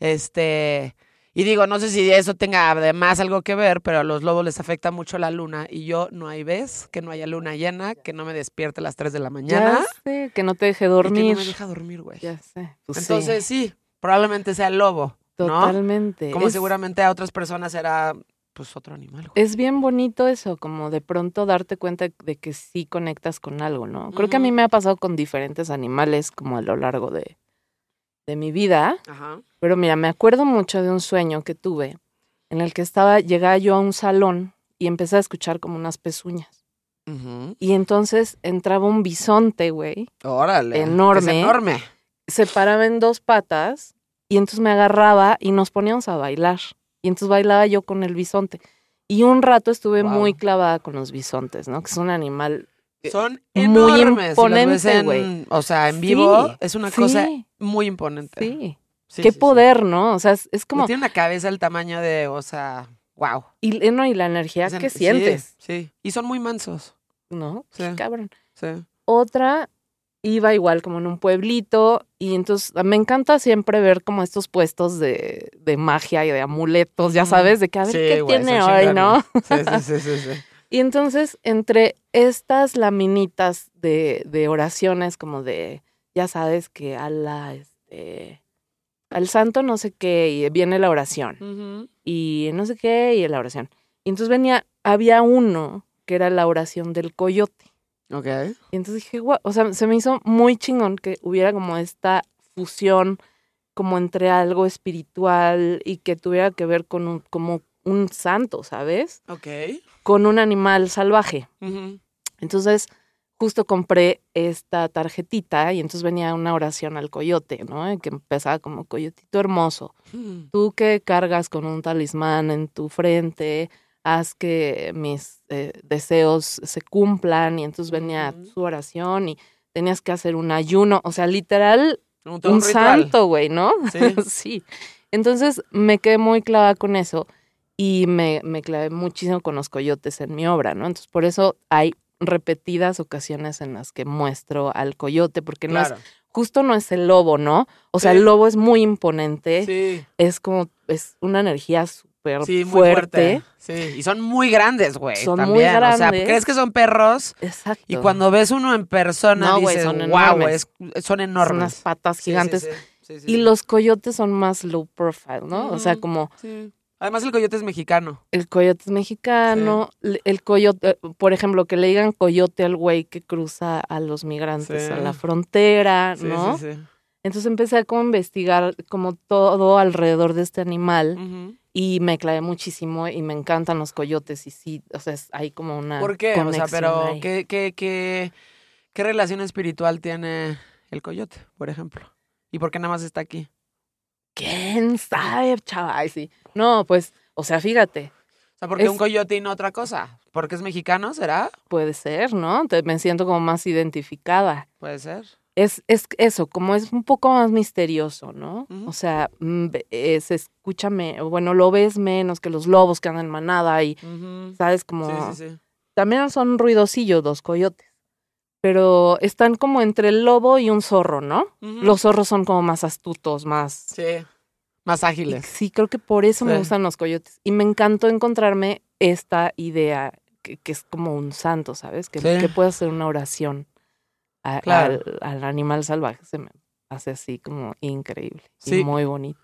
Este, y digo, no sé si eso tenga además algo que ver, pero a los lobos les afecta mucho la luna y yo no hay vez que no haya luna llena, que no me despierte a las 3 de la mañana. Ya sé, que no te deje y dormir. que no me deja dormir, güey. Ya sé. Pues Entonces sí. probablemente sea el lobo, ¿no? totalmente. Como Es- seguramente a otras personas era pues otro animal. güey. Es bien bonito eso, como de pronto darte cuenta de que sí conectas con algo, ¿no? Creo que a mí me ha pasado con diferentes animales como a lo largo de, de mi vida. Ajá. Pero mira, me acuerdo mucho de un sueño que tuve en el que estaba, llegaba yo a un salón y empecé a escuchar como unas pezuñas. Y entonces entraba un bisonte, güey, Órale. Enorme. Es enorme. se paraba en dos patas y entonces me agarraba y nos poníamos a bailar. Y entonces bailaba yo con el bisonte. Y un rato estuve Wow. muy clavada con los bisontes, ¿no? Que es un animal Son Muy enormes. imponente, güey. O sea, en vivo Sí, es una cosa muy imponente. Sí. Sí, Qué sí, sí. poder, ¿no? O sea, es, es Como tiene una cabeza el tamaño de, o sea, wow. Y, eh, no, y la energía que sientes, Sí, Y son muy mansos. ¿no? Sí. Qué cabrón. Sí. Otra iba igual como en un pueblito y entonces me encanta siempre ver como estos puestos de, de magia y de amuletos, ya sabes, de que a ver Sí, qué güey, tiene hoy, ¿no? [LAUGHS] Sí, sí, sí, sí, sí. [LAUGHS] Y entonces, entre estas laminitas de, de oraciones, como de, ya sabes, que a la, este, al santo no sé qué, y viene la oración, y no sé qué, y la oración. Y entonces venía, había uno que era la oración del coyote. Ok. Y entonces dije, guau, o sea, se me hizo muy chingón que hubiera como esta fusión, como entre algo espiritual y que tuviera que ver con un, como un santo, ¿sabes? Ok. Con un animal salvaje. Entonces, justo compré esta tarjetita y entonces venía una oración al coyote, ¿no? Y que empezaba como coyotito hermoso. Mm. Tú que cargas con un talismán en tu frente, haz que mis eh, deseos se cumplan y entonces venía Ujú. su oración y tenías que hacer un ayuno, o sea, literal Un, santo, güey, ¿no? [LAUGHS] Sí. sí. Entonces me quedé muy clavada con eso y me, me clavé muchísimo con los coyotes en mi obra, ¿no? Entonces por eso hay repetidas ocasiones en las que muestro al coyote, porque no es, justo no es el lobo, ¿no? O sea, Sí. el lobo es muy imponente, Sí. es como, es una energía súper Sí, muy fuerte. fuerte. Sí. Y son muy grandes, güey. Son muy también. O sea, grandes. crees que son perros Exacto. y cuando ves uno en persona No, dices, son wow, son Son enormes. unas patas Sí, sí, gigantes. sí. Sí, sí, Y sí. los coyotes son más low profile, ¿no? O sea, como Sí. Además el coyote es mexicano. El coyote es mexicano, el coyote, por ejemplo, que le digan coyote al güey que cruza a los migrantes Sí. a la frontera, Sí, ¿no? sí, sí. Entonces empecé a como investigar como todo alrededor de este animal Ujú. Y me clavé muchísimo y me encantan los coyotes y sí, o sea, es- hay como una ¿Por qué? O sea, conexión pero ahí. ¿qué, qué, qué, qué relación espiritual tiene el coyote, por ejemplo? ¿Y por qué nada más está aquí? ¿Quién sabe, chaval? Ay, sí. No, pues, o sea, fíjate, O sea, ¿por qué Es- un coyote y no otra cosa? ¿Porque es mexicano, será? puede ser, ¿no? Te- me siento como más identificada. Puede ser. Es, es eso, como es un poco más misterioso, ¿no? O sea, mm, se escucha, me- bueno, lo ves menos que los lobos que andan en manada y. ¿sabes? Como Sí, sí, sí. también son ruidosillos los coyotes, pero están como entre el lobo y un zorro, ¿no? Los zorros son como más astutos, más... Sí. Más y ágiles. Sí, creo que por eso me gustan los coyotes. Y me encantó encontrarme esta idea que, que es como un santo, ¿sabes? Que, que puede hacer una oración a- Claro. al, al animal salvaje. Se me hace así como increíble Sí. y muy bonito.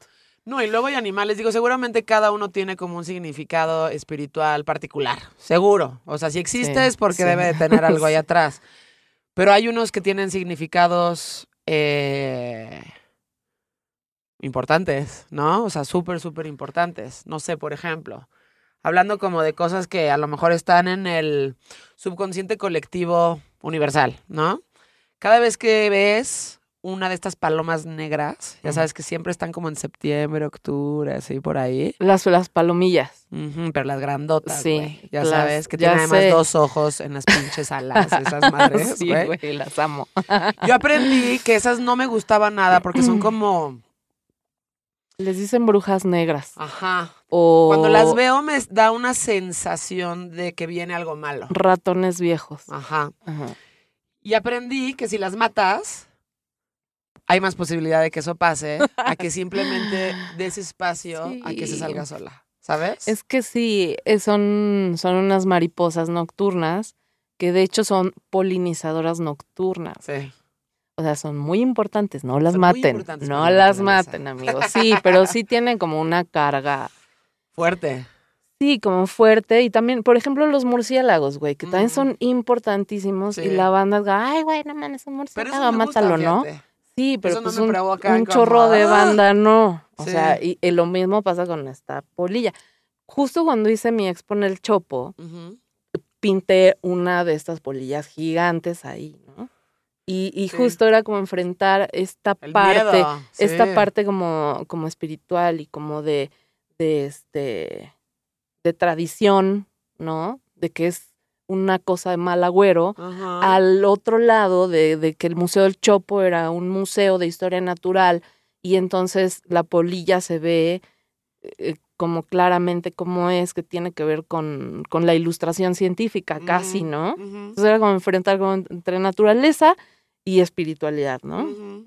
No, y luego hay animales, digo, seguramente cada uno tiene como un significado espiritual particular, seguro. O sea, si existe Sí, es porque sí. debe de tener [LAUGHS] algo ahí atrás. Pero hay unos que tienen significados eh, importantes, ¿no? O sea, súper, súper importantes. No sé, por ejemplo, hablando como de cosas que a lo mejor están en el subconsciente colectivo universal, ¿no? Cada vez que ves una de estas palomas negras, ya sabes que siempre están como en septiembre, octubre, así por ahí. Las, las palomillas. Pero las grandotas, Sí. Ya las- sabes, que tienen además dos ojos en las pinches alas, [LAUGHS] esas madres, sí, güey. güey, las amo. Yo aprendí que esas no me gustaban nada porque son [CLEARS THROAT] como, Les dicen brujas negras. ajá. O Cuando las veo me da una sensación de que viene algo malo. ratones viejos. Ajá. Ajá. Y aprendí que si las matas, hay más posibilidad de que eso pase a que [LAUGHS] simplemente des espacio a que se salga sola. ¿Sabes? Es que sí, son, son unas mariposas nocturnas que de hecho son polinizadoras nocturnas. Sí. O sea, son muy importantes, no las Son maten. No las maten, amigos. Sí, pero sí [LAUGHS] tienen como una carga, Fuerte. Sí, como fuerte. Y también, por ejemplo, los murciélagos, güey, que también son importantísimos. Sí. Y la banda, es, ay, güey, no mames, un murciélago, gusta, mátalo, ¿no? fíjate. Sí, pero no pues un, como, chorro de ¡ah! banda no. O Sí. sea, y, y lo mismo pasa con esta polilla. Justo cuando hice mi expo en el Chopo, pinté una de estas polillas gigantes ahí, ¿no? Y, y Sí. justo era como enfrentar esta El parte, miedo, esta sí. parte como, como espiritual y como de, de este de tradición, ¿no? De que es una cosa de mal agüero, Ajá. al otro lado de, de que el Museo del Chopo era un museo de historia natural y entonces la polilla se ve eh, como claramente como es, que tiene que ver con, con la ilustración científica casi, ¿no? Entonces era como enfrentar como entre naturaleza y espiritualidad, ¿no?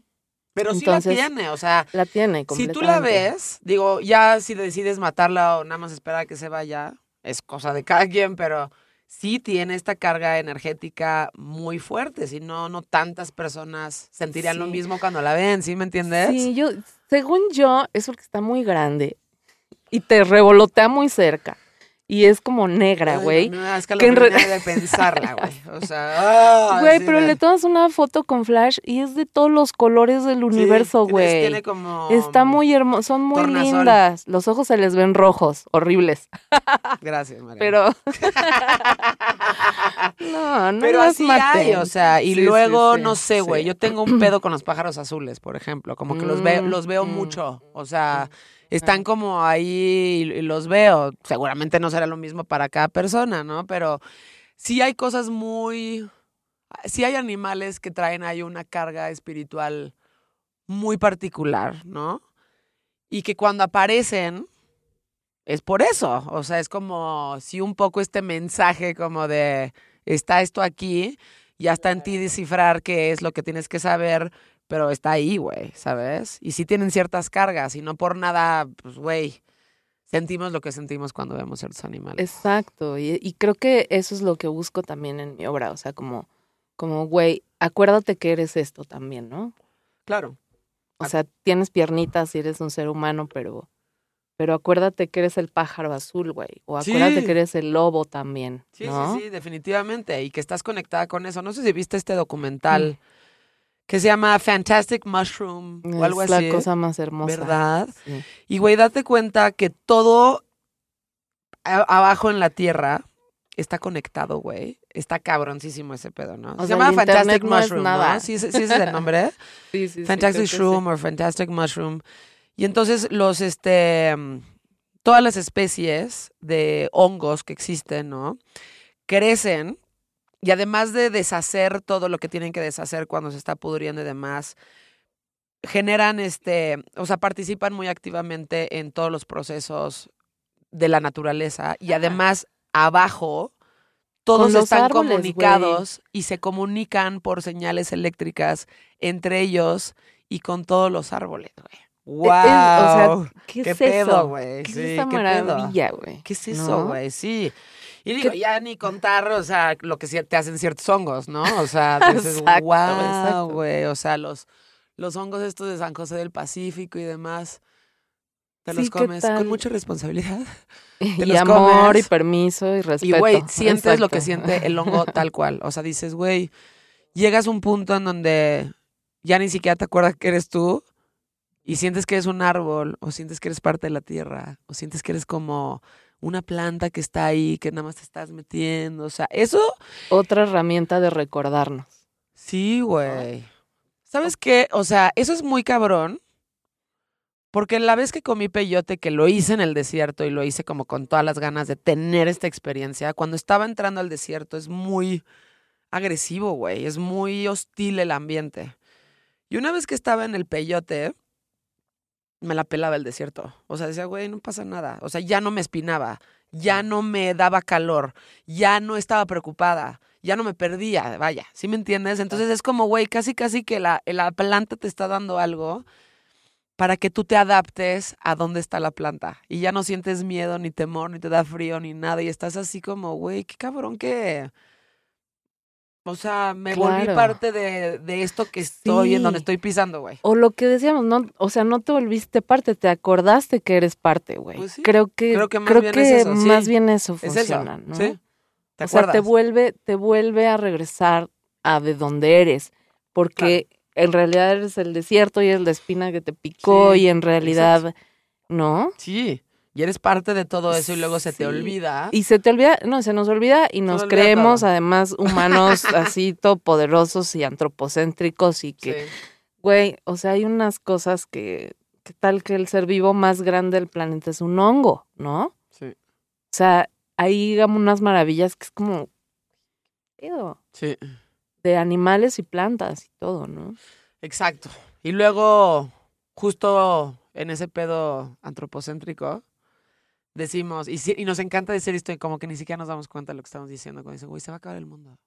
Pero sí la tiene, o sea, La tiene si tú la ves, digo, ya si decides matarla o nada más esperar a que se vaya, es cosa de cada quien, pero sí tiene esta carga energética muy fuerte, si no, no tantas personas sentirían lo mismo cuando la ven, ¿sí me entiendes? Sí, yo, según yo, es porque está muy grande y te revolotea muy cerca. Y es como negra, güey. a mí me da que en re- de pensarla, güey. [LAUGHS] O sea, ay, Güey, sí pero le tomas una foto con flash y es de todos los colores del sí, universo, güey. Tiene como... Está muy hermoso, son muy tornasol. lindas. Los ojos se les ven rojos, horribles. [LAUGHS] Gracias, María. Pero. [LAUGHS] no, no Pero así maten. hay, o sea, y Sí, luego, sí, sí, no sé, güey, sí. yo tengo un pedo con los pájaros azules, por ejemplo, como que los veo, Mm, los veo mm, mucho, o sea, están como ahí y, los veo, seguramente no será lo mismo para cada persona, ¿no? Pero sí hay cosas muy, sí hay animales que traen ahí una carga espiritual muy particular, ¿no? Y que cuando aparecen, es por eso, o sea, es como si un poco este mensaje como de está esto aquí, ya está en ti descifrar qué es lo que tienes que saber, pero está ahí, güey, ¿sabes? Y sí tienen ciertas cargas y no por nada, pues, güey, sentimos lo que sentimos cuando vemos ciertos animales. Exacto. Y, y creo que eso es lo que busco también en mi obra. O sea, como, como, güey, acuérdate que eres esto también, ¿no? Claro. O sea, tienes piernitas y eres un ser humano, pero, pero acuérdate que eres el pájaro azul, güey. O acuérdate Sí. que eres el lobo también, Sí, ¿no? sí, sí, definitivamente. Y que estás conectada con eso. No sé si viste este documental que se llama Fantastic Mushroom o algo es así. la cosa más hermosa. ¿Verdad? Sí. Y güey, date cuenta que todo abajo en la tierra está conectado, güey. Está cabroncísimo ese pedo, ¿no? O Se sea, llama Fantastic no es Mushroom, nada. ¿no? Sí, sí, ese es el nombre. [LAUGHS] Sí, sí, Fantastic sí. Shroom o Fantastic Mushroom. Y entonces los, este, mm, todas las especies de hongos que existen, ¿no? Crecen y además de deshacer todo lo que tienen que deshacer cuando se está pudriendo y demás, generan, este, o sea, participan muy activamente en todos los procesos de la naturaleza y además abajo todos están árboles, comunicados y se comunican por señales eléctricas entre ellos y con todos los árboles, güey. ¡Wow! E- es- o sea, ¿qué, ¿Qué es pedo, eso? güey? ¿Qué Sí, es esa maravilla, güey? ¿Qué es eso, ¿No? güey? Sí. Y digo, ¿Qué- ya ni contar, o sea, lo que te hacen ciertos hongos, ¿no? O sea, [LAUGHS] dices, wow, güey. O sea, los, los hongos estos de San José del Pacífico y demás, te Sí, los ¿qué comes con mucha responsabilidad. [LAUGHS] Y los amor comes. y permiso y Y, respeto. güey, sientes lo que siente el hongo [LAUGHS] tal cual. O sea, dices, güey, llegas a un punto en donde ya ni siquiera te acuerdas que eres tú y sientes que eres un árbol o sientes que eres parte de la tierra o sientes que eres como una planta que está ahí, que nada más te estás metiendo. O sea, eso Otra herramienta de recordarnos. sí, güey. ¿Sabes qué? O sea, eso es muy cabrón. Porque la vez que comí peyote, que lo hice en el desierto y lo hice como con todas las ganas de tener esta experiencia, cuando estaba entrando al desierto es muy agresivo, güey, es muy hostil el ambiente. Y una vez que estaba en el peyote, me la pelaba el desierto. O sea, decía, güey, no pasa nada. O sea, ya no me espinaba, ya no me daba calor, ya no estaba preocupada, ya no me perdía, vaya, ¿sí me entiendes? Entonces es como, güey, casi casi que la, la planta te está dando algo para que tú te adaptes a dónde está la planta. Y ya no sientes miedo, ni temor, ni te da frío, ni nada. Y estás así como, güey, qué cabrón que... O sea, me volví parte de, de esto que estoy, en donde estoy pisando, güey. O lo que decíamos, no, o sea, no te volviste parte, te acordaste que eres parte, güey. Pues sí, creo que, creo que más creo bien que es eso, sí. más bien eso Es funciona, eso, ¿no? ¿sí? ¿Te o sea, te vuelve, te vuelve a regresar a de donde eres, porque en realidad eres el desierto y es la espina que te picó y en realidad, ¿no? Sí, y eres parte de todo eso y luego se Sí. te olvida. Y se te olvida, no, se nos olvida y nos olvida creemos todo. además humanos [LAUGHS] así todopoderosos y antropocéntricos y que, Sí. güey, o sea, hay unas cosas que, que tal que el ser vivo más grande del planeta es un hongo, ¿no? Sí. O sea, hay digamos, unas maravillas que es como pedo, Sí, de animales y plantas y todo, ¿no? exacto. Y luego, justo en ese pedo antropocéntrico, decimos, y, sí- y nos encanta decir esto, y como que ni siquiera nos damos cuenta de lo que estamos diciendo, cuando dicen, güey, se va a acabar el mundo.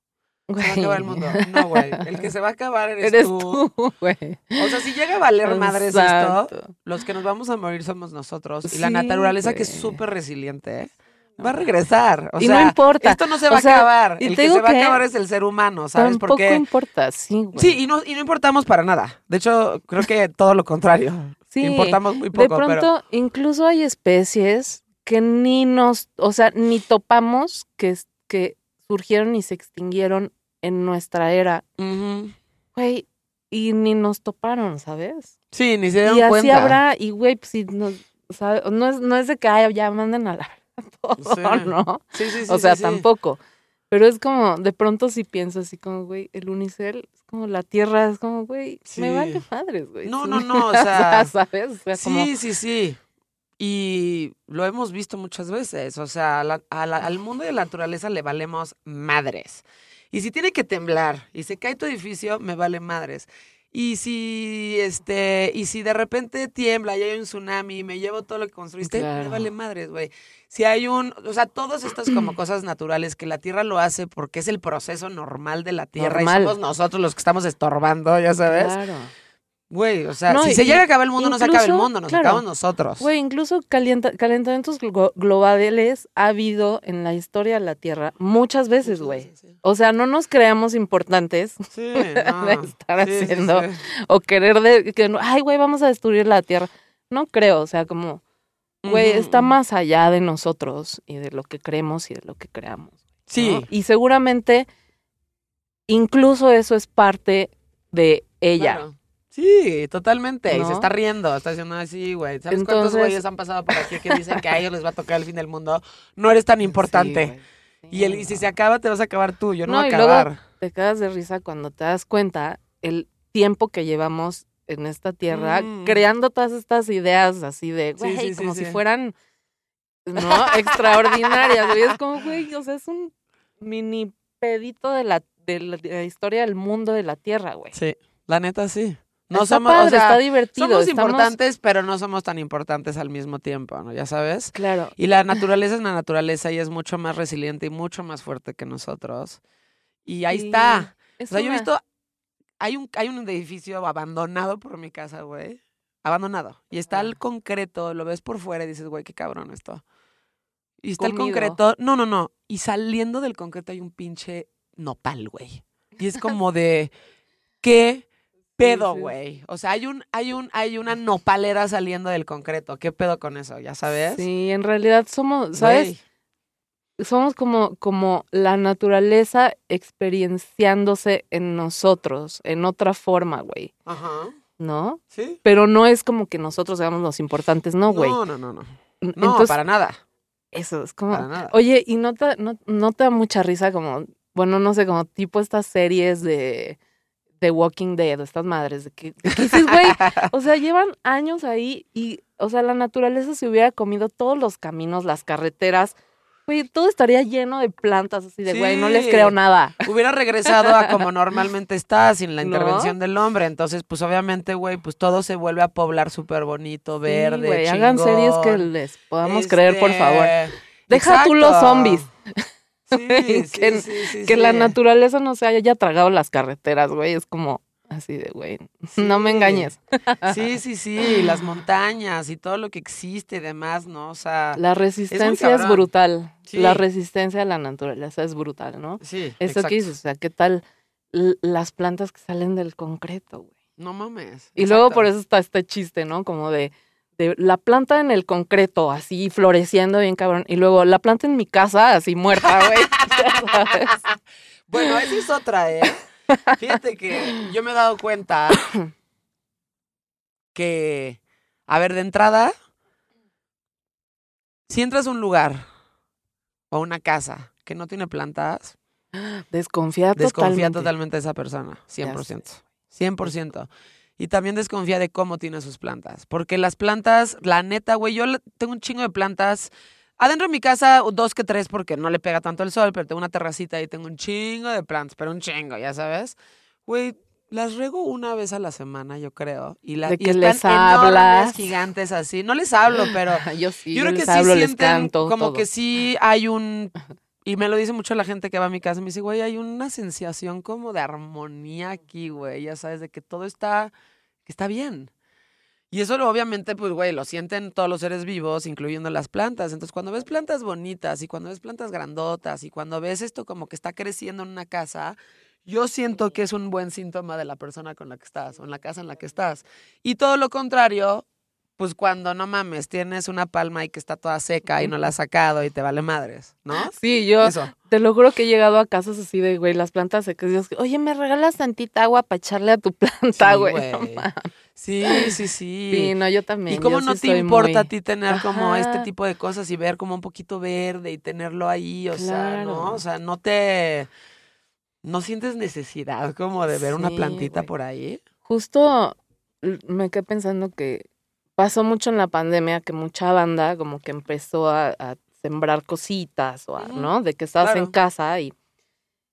Se va a acabar el mundo. No, güey. El que se va a acabar [LAUGHS] eres, Eres tú. tú, güey. O sea, si llega a valer madres esto, los que nos vamos a morir somos nosotros. Y la naturaleza, que es súper resiliente, ¿eh? va a regresar. O y sea, no importa. esto no se O va a acabar. El que se va a acabar es el ser humano, ¿sabes? Tampoco Porque importa, sí, güey. Sí, y no, y no importamos para nada. De hecho, creo que todo lo contrario. Sí, Importamos muy de poco, pronto, pero. incluso hay especies que ni nos, o sea, ni topamos que, que surgieron y se extinguieron en nuestra era, güey, y ni nos toparon, ¿sabes? Sí, ni se dieron Y así cuenta. habrá, y güey, pues si nos, sabe- no es, no es de que ay, ya manden a la todo, Sí. [LAUGHS] ¿no? Sí, sí, sí, o sea, sí, sí. tampoco. Pero es como, de pronto sí pienso así como, güey, el unicel, es como la tierra, es como, güey, me vale madres, güey. No, no, no, [LAUGHS] o sea, ¿sabes? O sea, como, Sí, sí, sí. Y lo hemos visto muchas veces. O sea, la- a la- al mundo de la naturaleza le valemos madres. Y si tiene que temblar y se cae tu edificio, me vale madres. Y si este, y si de repente tiembla y hay un tsunami y me llevo todo lo que construiste, me vale madres, güey. Si hay un, o sea, todas estas como cosas naturales que la tierra lo hace porque es el proceso normal de la tierra Normal. y somos nosotros los que estamos estorbando, ya sabes. Claro. Güey, o sea, No, si y- se llega a acabar el mundo, no se acaba el mundo, nos claro. acabamos nosotros. Güey, incluso calienta- calentamientos glo- globales ha habido en la historia de la Tierra muchas veces, güey. Sí, O sea, no nos creamos importantes [LAUGHS] de estar haciendo o querer de que, ay, güey, vamos a destruir la Tierra. No creo, o sea, como, güey, está más allá de nosotros y de lo que creemos y de lo que creamos. ¿no? Sí, Y seguramente incluso eso es parte de ella. claro. Sí, totalmente. Y se está riendo, está diciendo así, güey. ¿Sabes cuántos güeyes han pasado por aquí que dicen que a ellos les va a tocar el fin del mundo? No eres tan importante. Sí, y, el, y si se acaba, te vas a acabar tú. Yo no, No, voy a y luego- acabar. te quedas de risa cuando te das cuenta el tiempo que llevamos en esta tierra Mm. creando todas estas ideas así de, güey, sí, como si fueran, ¿no? [LAUGHS] Extraordinarias, güey. Es como, güey, o sea, es un mini pedito de la, de la, de la historia del mundo de la tierra, güey. Sí, la neta sí. No está somos, o padre, sea, está divertido. somos estamos- importantes, pero no somos tan importantes al mismo tiempo, ¿no? Ya sabes. Claro. Y la naturaleza es la naturaleza y es mucho más resiliente y mucho más fuerte que nosotros. Y ahí Sí, está. es O sea, yo he una- visto, hay un, hay un edificio abandonado por mi casa, güey. Abandonado. Y está el concreto, lo ves por fuera y dices, güey, qué cabrón esto. Y está el concreto. No, no, no. Y saliendo del concreto hay un pinche nopal, güey. Y es como de, ¿qué pedo, sí. güey? O sea, hay un, hay un, hay una nopalera saliendo del concreto. ¿Qué pedo con eso? ¿Ya sabes? Sí, en realidad somos, ¿sabes? Somos como, como la naturaleza experienciándose en nosotros, en otra forma, güey, Ajá. ¿no? ¿Sí? Pero no es como que nosotros seamos los importantes, no, güey. No, no, no, no. No, Entonces, para nada. eso es como... Para nada. Oye, ¿y no te, no, no te da mucha risa como, bueno, no sé, como tipo estas series de, de Walking Dead, estas madres, de que, dices, güey, [LAUGHS] o sea, llevan años ahí y, o sea, la naturaleza se hubiera comido todos los caminos, las carreteras, güey, todo estaría lleno de plantas así de, güey, no les creo nada. Hubiera regresado a como normalmente está, sin la ¿No? intervención del hombre. Entonces, pues obviamente, güey, pues todo se vuelve a poblar súper bonito, Sí, verde, güey, hagan series que les podamos creer, por Este, favor. Deja tú los zombies. Sí, [LAUGHS] Que- sí, Que la naturaleza no se haya tragado las carreteras, güey, es como así de, güey, no me engañes. [LAUGHS] Sí, sí, sí, las montañas y todo lo que existe y demás, ¿no? O sea, La resistencia es, cabrón. brutal. Sí. La resistencia a la naturaleza es brutal, ¿no? sí, Esto exacto. que dices, o sea, ¿qué tal las plantas que salen del concreto, güey? No mames. Y luego exacto. por eso está este chiste, ¿no? Como de, de la planta en el concreto, así floreciendo bien cabrón. Y luego la planta en mi casa, así muerta, güey. [LAUGHS] Bueno, esa es otra, ¿eh? Fíjate que yo me he dado cuenta que, a ver, de entrada, si entras a un lugar o a una casa que no tiene plantas, Desconfía, desconfía totalmente. totalmente de esa persona, Ya 100%. 100%. Y también desconfía de cómo tiene sus plantas. Porque las plantas, la neta, güey, yo tengo un chingo de plantas. Adentro de mi casa, dos que tres, porque no le pega tanto el sol, pero tengo una terracita y tengo un chingo de plantas, pero un chingo, ya sabes. Güey, las rego una vez a la semana, yo creo. Y, la, De y que están les enormes, hablas. gigantes así. No les hablo, [LAUGHS] pero Yo sí, yo creo que sí les sienten canto, como todo. que sí hay un y me lo dice mucho la gente que va a mi casa, me dice, "Güey, hay una sensación como de armonía aquí, güey, ya sabes de que todo está está bien." Y eso obviamente, pues, güey, lo sienten todos los seres vivos, incluyendo las plantas. Entonces, cuando ves plantas bonitas y cuando ves plantas grandotas y cuando ves esto como que está creciendo en una casa, yo siento que es un buen síntoma de la persona con la que estás o en la casa en la que estás. Y todo lo contrario, pues cuando no mames, tienes una palma y que está toda seca y no la has sacado y te vale madres, ¿no? Sí, yo Eso. te lo juro que he llegado a casas así de, güey, las plantas secas. y yo, Oye, ¿me regalas tantita agua para echarle a tu [LAUGHS] planta, Sí, güey? Güey. Sí, sí, sí. Sí, no, yo también. ¿Y cómo yo no sí te importa a ti tener como este tipo de cosas y ver como un poquito verde y tenerlo ahí? O sea, ¿no? O sea, no te... ¿No sientes necesidad como de ver una plantita güey. por ahí? Justo me quedé pensando que pasó mucho en la pandemia que mucha banda como que empezó a, a sembrar cositas o a- Ujú, ¿no? De que estabas en claro. casa y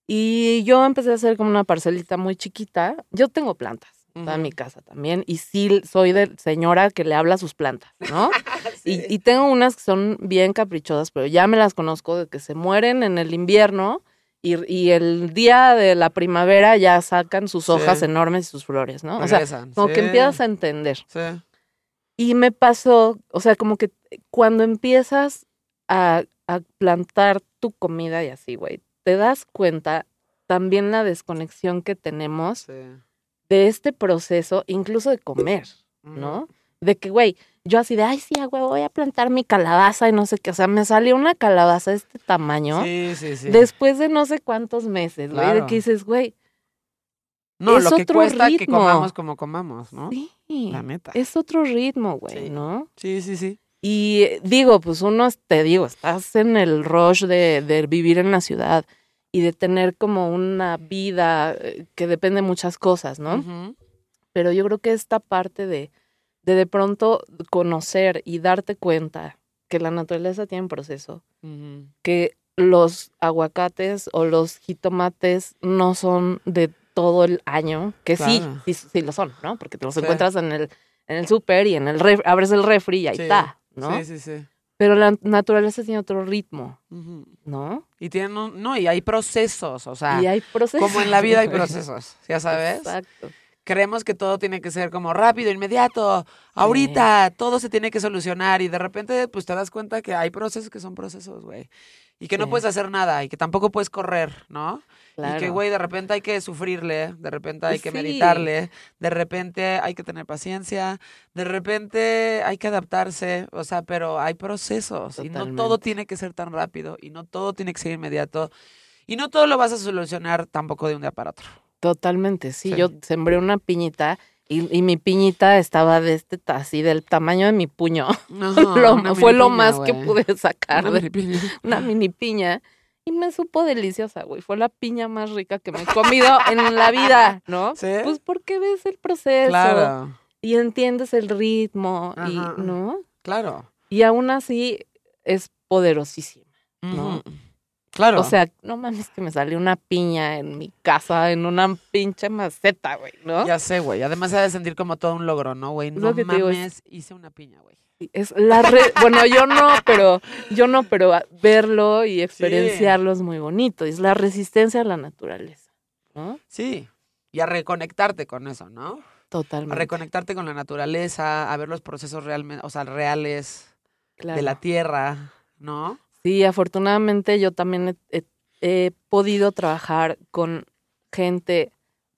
y yo empecé a hacer como una parcelita muy chiquita. Yo tengo plantas, Ujú. mi casa también y sí soy de señora que le habla a sus plantas, ¿no? [LAUGHS] Y, y tengo unas que son bien caprichosas, pero ya me las conozco de que se mueren en el invierno y, y el día de la primavera ya sacan sus Sí. hojas enormes y sus flores, ¿no? O sea, Regresan, como que sí, empiezas a entender. Sí. Y me pasó, o sea, como que cuando empiezas a, a plantar tu comida y así, güey, te das cuenta también la desconexión que tenemos sí. de este proceso, incluso de comer, ¿no? De que, güey, yo así de, ay, sí, güey, voy a plantar mi calabaza y no sé qué. O sea, me salió una calabaza de este tamaño Sí, sí, sí. después de no sé cuántos meses, güey, de Claro. que dices, güey, no, es lo que otro cuesta que ritmo. comamos como comamos, ¿no? sí, La neta. es otro ritmo, güey, Sí. ¿no? Sí, sí, sí. Y digo, pues uno, te digo, estás en el rush de, de vivir en la ciudad y de tener como una vida eh, que depende de muchas cosas, ¿no? Pero yo creo que esta parte de de, de pronto conocer y darte cuenta que la naturaleza tiene un proceso, que los aguacates o los jitomates no son de todo el año, que sí, Claro. sí, sí lo son, ¿no? Porque te los Sí. encuentras en el, en el súper y en el ref- abres el refri y ahí Sí. está, ¿no? Sí, sí, sí. Pero la naturaleza tiene otro ritmo. ¿no? Y tienen un- no, y hay procesos, o sea, y hay procesos. como en la vida hay [LAUGHS] procesos, ya sabes. Exacto. Creemos que todo tiene que ser como rápido, inmediato, ahorita, todo se tiene que solucionar y de repente pues te das cuenta que hay procesos que son procesos, güey. Y que no puedes hacer nada y que tampoco puedes correr, ¿no? Claro. Y que, güey, de repente hay que sufrirle, de repente hay Pues que sí. meditarle, de repente hay que tener paciencia, de repente hay que adaptarse, o sea, pero hay procesos y no todo tiene que ser tan rápido y no todo tiene que ser inmediato y no todo lo vas a solucionar tampoco de un día para otro. Totalmente, sí. Sí. Yo sembré una piñita y, y mi piñita estaba de este, así del tamaño de mi puño. [LAUGHS] Lo- una fue lo piña, más que pude sacar Una de mini piña. [LAUGHS] una mini piña. Y me supo deliciosa, güey. Fue la piña más rica que me he comido [LAUGHS] en la vida, ¿no? ¿Sí? Pues porque ves el proceso Claro, y entiendes el ritmo, y, Ajá. ¿no? claro. Y aún así es poderosísima. ¿no? Claro. O sea, no mames que me salió una piña en mi casa, en una pinche maceta, güey, ¿no? ya sé, güey. Además se ha de sentir como todo un logro, ¿no, güey? No te digo, es- mames, hice una piña, güey. Es la re- [LAUGHS] bueno, yo no, pero yo no, pero a- verlo y experienciarlo es muy bonito. Es la resistencia a la naturaleza, ¿no? Sí. Y a reconectarte con eso, ¿no? A Totalmente. reconectarte con la naturaleza, a ver los procesos realmente, o sea, reales de la tierra, ¿no? Sí, afortunadamente yo también he, he- he podido trabajar con gente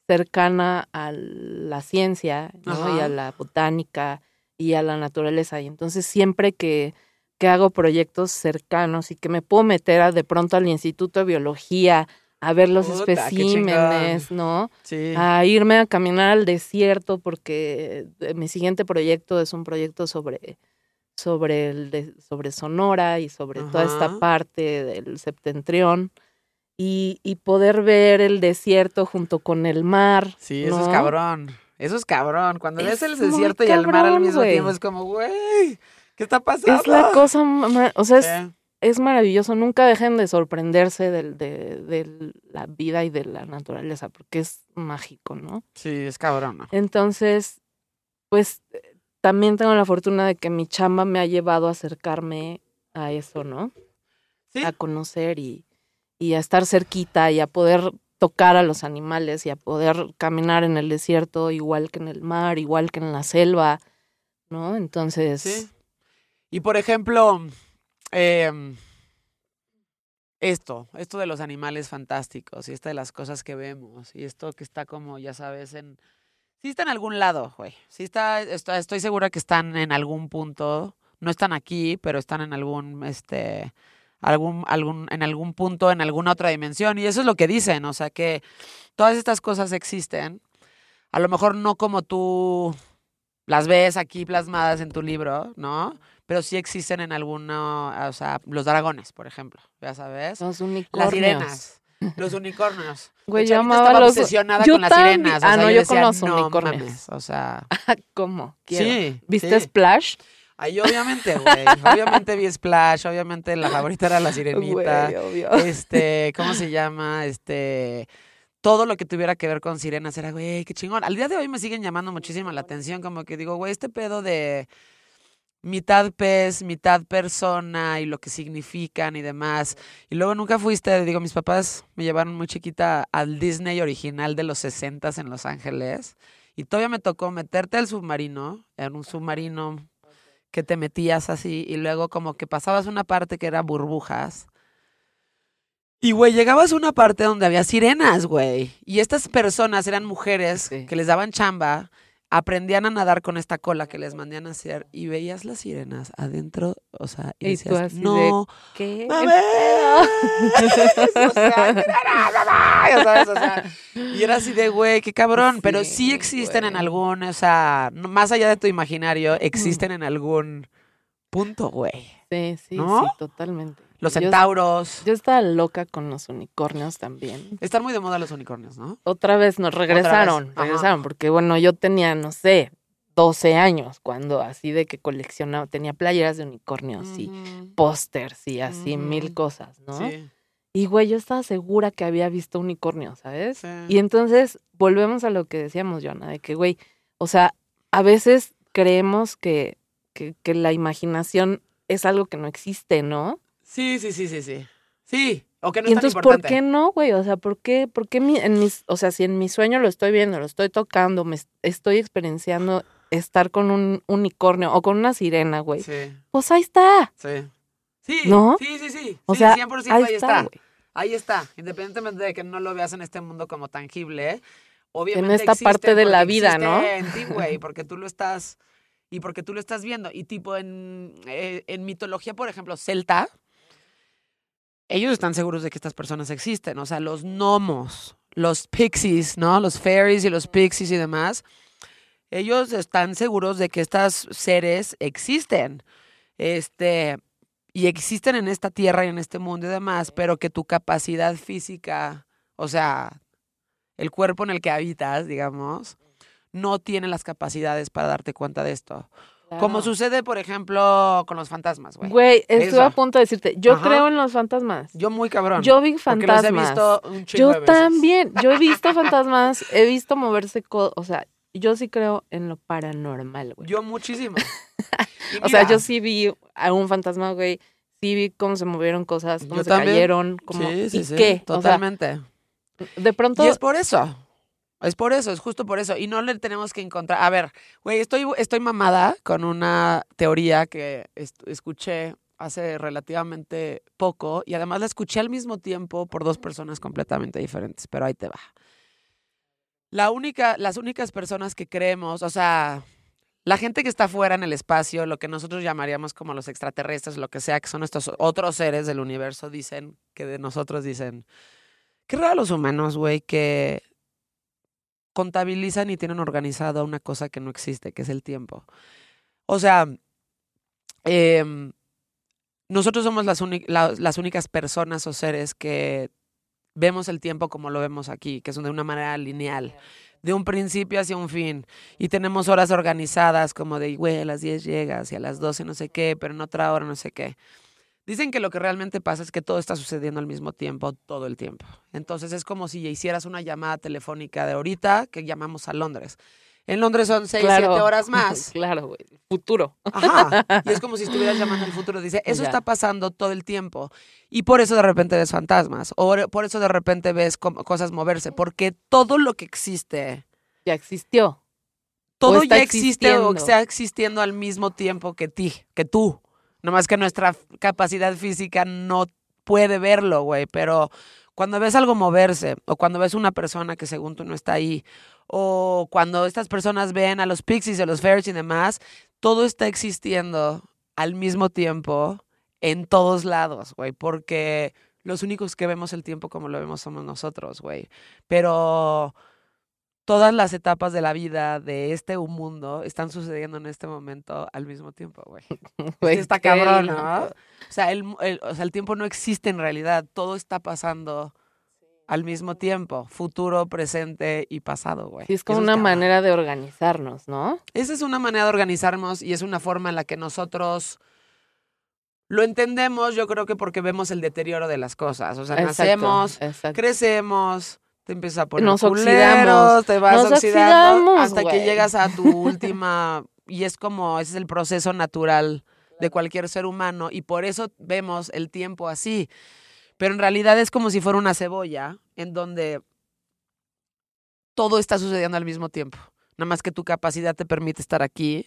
cercana a la ciencia ¿no? y a la botánica y a la naturaleza. Y entonces siempre que, que hago proyectos cercanos y que me puedo meter a- de pronto al Instituto de Biología a ver los Puta, especímenes, ¿no? Sí. A irme a caminar al desierto porque eh, mi siguiente proyecto es un proyecto sobre sobre el de- sobre Sonora y sobre toda esta Ajá. parte del septentrión y, y poder ver el desierto junto con el mar. Sí, eso es ¿no? cabrón. Eso es cabrón. Cuando ves el Es desierto y el mar al cabrón, mismo güey. tiempo es como, güey, ¿qué está pasando? Es la cosa, o sea, es, Sí. es maravilloso. Nunca dejen de sorprenderse del, de, de la vida y de la naturaleza, porque es mágico, ¿no? Sí, es cabrón, ¿no? Entonces, pues eh, también tengo la fortuna de que mi chamba me ha llevado a acercarme a eso, ¿no? Sí. A conocer y, y a estar cerquita y a poder tocar a los animales y a poder caminar en el desierto igual que en el mar, igual que en la selva, ¿no? Entonces, Sí. Y por ejemplo, em, esto, esto de los animales fantásticos y esta de las cosas que vemos y esto que está como, ya sabes, en... Sí está en algún lado, güey. Sí está, está- estoy segura que están en algún punto. No están aquí, pero están en algún, este, algún, algún, en algún punto, en alguna otra dimensión. Y eso es lo que dicen, o sea que todas estas cosas existen. A lo mejor no como tú las ves aquí plasmadas en tu libro, ¿no? Pero sí existen en alguno, o sea, los dragones, por ejemplo, ya sabes. los Las unicornios. sirenas, los unicornios. Güey, yo amaba estaba los- obsesionada yo con las también- sirenas. o Ah, sea, no, yo decía, con los "No unicornios". mames", o sea, [LAUGHS] ¿Cómo? Quiero. sí. ¿Viste sí. Splash? Ahí obviamente, güey. Obviamente vi Splash, obviamente la favorita era la sirenita. Güey, obvio. Este, ¿cómo se llama? Este, todo lo que tuviera que ver con sirenas era, güey, qué chingón. Al día de hoy me siguen llamando muchísimo la atención, como que digo, güey, este pedo de mitad pez, mitad persona y lo que significan y demás. Y luego nunca fuiste, digo, mis papás me llevaron muy chiquita al Disney original de los 60 en Los Ángeles. Y todavía me tocó meterte al submarino, en un submarino que te metías así y luego como que pasabas una parte que era burbujas. Y, güey, llegabas a una parte donde había sirenas, güey. Y estas personas eran mujeres Sí. que les daban chamba, aprendían a nadar con esta cola que les mandían a hacer y veías las sirenas adentro, o sea, y, Y tú decías, así de, no, ¿Qué? ¡Mames! [LAUGHS] O sea, y era así de, güey, qué cabrón, pero sí existen en algún, o sea, más allá de tu imaginario, existen en algún punto, güey. Sí, sí, ¿No? sí, totalmente. Los centauros. Yo estaba loca con los unicornios también. Están muy de moda los unicornios, ¿no? Otra vez nos regresaron, regresaron, porque bueno, yo tenía, no sé, 12 años cuando así de que coleccionaba, tenía playeras de unicornios y pósters y así mil cosas, ¿no? Sí. Y güey, yo estaba segura que había visto unicornio, ¿sabes? Sí. Y entonces volvemos a lo que decíamos, Joana, de que, güey, o sea, a veces creemos que, que, que la imaginación es algo que no existe, ¿no? Sí, sí, sí, sí, sí. Sí, o que no y es tan entonces, ¿por qué no, güey? O sea, ¿por qué, por qué mi- en mis, o sea, si en mi sueño lo estoy viendo, lo estoy tocando, me es- estoy experienciando estar con un unicornio o con una sirena, güey? Sí, Pues ahí está. sí. Sí, ¿No? sí, sí, sí. O Sí, sea, 100% ahí, ahí, está. Ahí está. Independientemente de que no lo veas en este mundo como tangible, obviamente esta existe parte de la vida, ¿no? En ti, güey, porque tú lo estás y porque tú lo estás viendo y tipo en eh, en mitología, por ejemplo, celta, ellos están seguros de que estas personas existen, o sea, los gnomos, los pixies, ¿no? Los fairies y los pixies y demás. Ellos están seguros de que estos seres existen. Este, y existen en esta tierra y en este mundo y demás, pero que tu capacidad física, o sea, el cuerpo en el que habitas, digamos, no tiene las capacidades para darte cuenta de esto. Como sucede, por ejemplo, con los fantasmas, güey. Güey, estuve a punto de decirte, yo Ajá. creo en los fantasmas. Yo muy cabrón. Yo vi porque los fantasmas. he visto un de Yo veces. también, yo he visto [LAUGHS] fantasmas, he visto moverse, o sea, yo sí creo en lo paranormal, güey. Yo muchísimo. [LAUGHS] O sea, yo sí vi a un fantasma, güey, sí vi cómo se movieron cosas, cómo Yo se también. cayeron, cómo, Sí, sí, ¿y sí, qué? O sea, Totalmente. de pronto, Y es por eso. Es por eso, es justo por eso. Y no le tenemos que encontrar. A ver, güey, estoy, estoy mamada con una teoría que es- escuché hace relativamente poco y además la escuché al mismo tiempo por dos personas completamente diferentes, pero ahí te va. La única, las únicas personas que creemos, o sea, la gente que está fuera en el espacio, lo que nosotros llamaríamos como los extraterrestres, lo que sea, que son estos otros seres del universo, dicen, que de nosotros dicen, qué raro los humanos, güey, que contabilizan y tienen organizado una cosa que no existe, que es el tiempo. O sea, em, nosotros somos las, uni- la- las únicas personas o seres que vemos el tiempo como lo vemos aquí, que son de una manera lineal, de un principio hacia un fin. Y tenemos horas organizadas como de, güey, a las 10 llegas y a las 12 no sé qué, pero en otra hora no sé qué. Dicen que lo que realmente pasa es que todo está sucediendo al mismo tiempo, todo el tiempo. Entonces es como si hicieras una llamada telefónica de ahorita que llamamos a Londres. En Londres son 6, claro, 7 horas más. [LAUGHS] claro, güey, futuro. Ajá. [LAUGHS] Y es como si estuvieras llamando al futuro. Dice, eso Ya. está pasando todo el tiempo. Y por eso de repente ves fantasmas. O por eso de repente ves cosas moverse. Porque todo lo que existe, Ya existió. todo ya existe o está existiendo al mismo tiempo que ti, que tú. Nomás que nuestra capacidad física no puede verlo, güey. Pero cuando ves algo moverse, o cuando ves una persona que según tú no está ahí, o cuando estas personas ven a los pixies, a los fairies y demás, todo está existiendo al mismo tiempo en todos lados, güey. Porque los únicos que vemos el tiempo como lo vemos somos nosotros, güey. Pero todas las etapas de la vida de este mundo están sucediendo en este momento al mismo tiempo, güey. [LAUGHS] Está cabrón. ¿no? O sea, el, el- o sea, el tiempo no existe en realidad, todo está pasando al mismo tiempo, futuro, presente y pasado, güey. Sí, es como Eso una manera de organizarnos, ¿no? Esa es una manera de organizarnos y es una forma en la que nosotros lo entendemos, yo creo que porque vemos el deterioro de las cosas. O sea, Exacto, nacemos, exacto. crecemos, te empiezas a poner Nos culeros, oxidamos. te vas Nos oxidando oxidamos, hasta que llegas a tu [LAUGHS] última y es como ese es el proceso natural de cualquier ser humano y por eso vemos el tiempo así. Pero en realidad es como si fuera una cebolla en donde todo está sucediendo al mismo tiempo. Nada más que tu capacidad te permite estar aquí,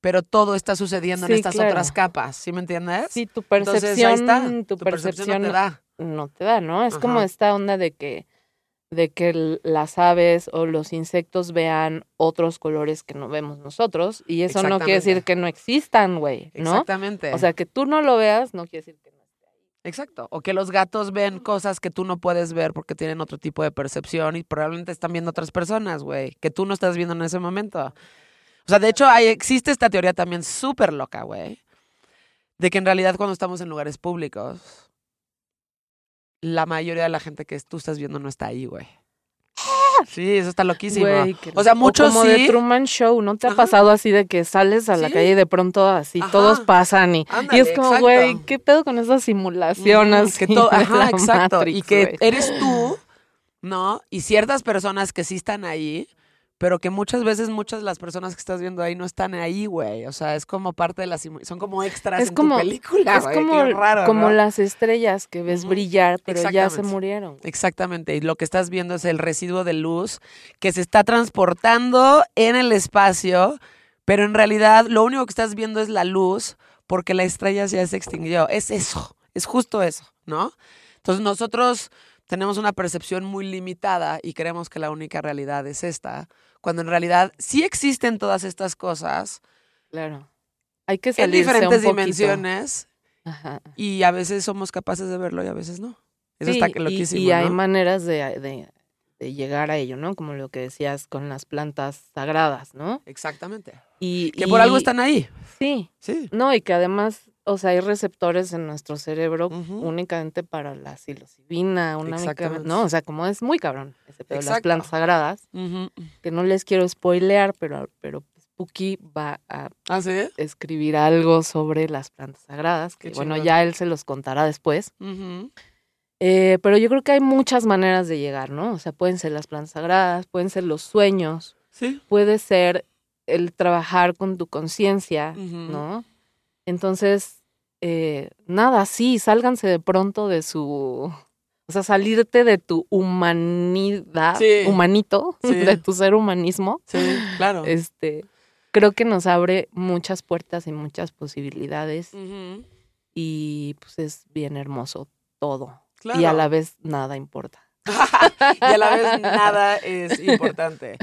pero todo está sucediendo en estas claro. otras capas, ¿sí me entiendes? Sí, tu Entonces, percepción, ahí está. tu, percepción, no te da. no te da, ¿no? Es como esta onda de que de que las aves o los insectos vean otros colores que no vemos nosotros y eso no quiere decir que no existan, güey, ¿no? Exactamente. O sea, que tú no lo veas no quiere decir que no. Exacto. O que los gatos ven cosas que tú no puedes ver porque tienen otro tipo de percepción y probablemente están viendo otras personas, güey, que tú no estás viendo en ese momento. O sea, de hecho, hay, existe esta teoría también súper loca, güey, de que en realidad cuando estamos en lugares públicos, la mayoría de la gente que tú estás viendo no está ahí, güey. Sí, eso está loquísimo. Güey, o sea, muchos como sí. de Truman Show, ¿no te ha Ajá. pasado así de que sales a la Sí. calle y de pronto así Ajá. todos pasan y, es como, exacto. güey, ¿qué pedo con esas simulaciones? Que todo, [LAUGHS] ajá, exacto. y que güey? eres tú, ¿no? Y ciertas personas que sí están ahí, pero que muchas veces muchas de las personas que estás viendo ahí no están ahí, güey. O sea, es como parte de la simu- son como extras Es en como- tu película, es como, raro, como ¿no? las estrellas que ves brillar, pero ya se murieron. Exactamente, y lo que estás viendo es el residuo de luz que se está transportando en el espacio, pero en realidad lo único que estás viendo es la luz porque la estrella ya se extinguió. Es eso, es justo eso, ¿no? Entonces nosotros tenemos una percepción muy limitada y creemos que la única realidad es esta, cuando en realidad sí existen todas estas cosas Claro. Hay que en salirse diferentes un poquito. dimensiones Ajá. y a veces somos capaces de verlo y a veces no. Eso Sí, está y- loquísimo, Y, hay ¿no? maneras de, de- de llegar a ello, ¿no? Como lo que decías con las plantas sagradas, ¿no? Exactamente. Y, Que por algo y- están ahí. Sí, Sí. no, y que además, o sea, hay receptores en nuestro cerebro únicamente para la psilocibina, únicamente. ¿no? O sea, como es muy cabrón ese pedo las plantas sagradas, que no les quiero spoilear, pero, pero Spooky va a ¿Ah, sí? escribir algo sobre las plantas sagradas, que Qué bueno, ya él se los contará después. Eh, pero yo creo que hay muchas maneras de llegar, ¿no? O sea, pueden ser las plantas sagradas, pueden ser los sueños, Sí. puede ser el trabajar con tu conciencia. ¿no? Entonces, eh, nada, sí, sálganse de pronto de su... O sea, salirte de tu humanidad, Sí. humanito, Sí. de tu ser humanismo, Sí, claro. este, creo que nos abre muchas puertas y muchas posibilidades y pues es bien hermoso todo. Claro. [LAUGHS] Y a la vez nada importa. y a la vez nada es importante.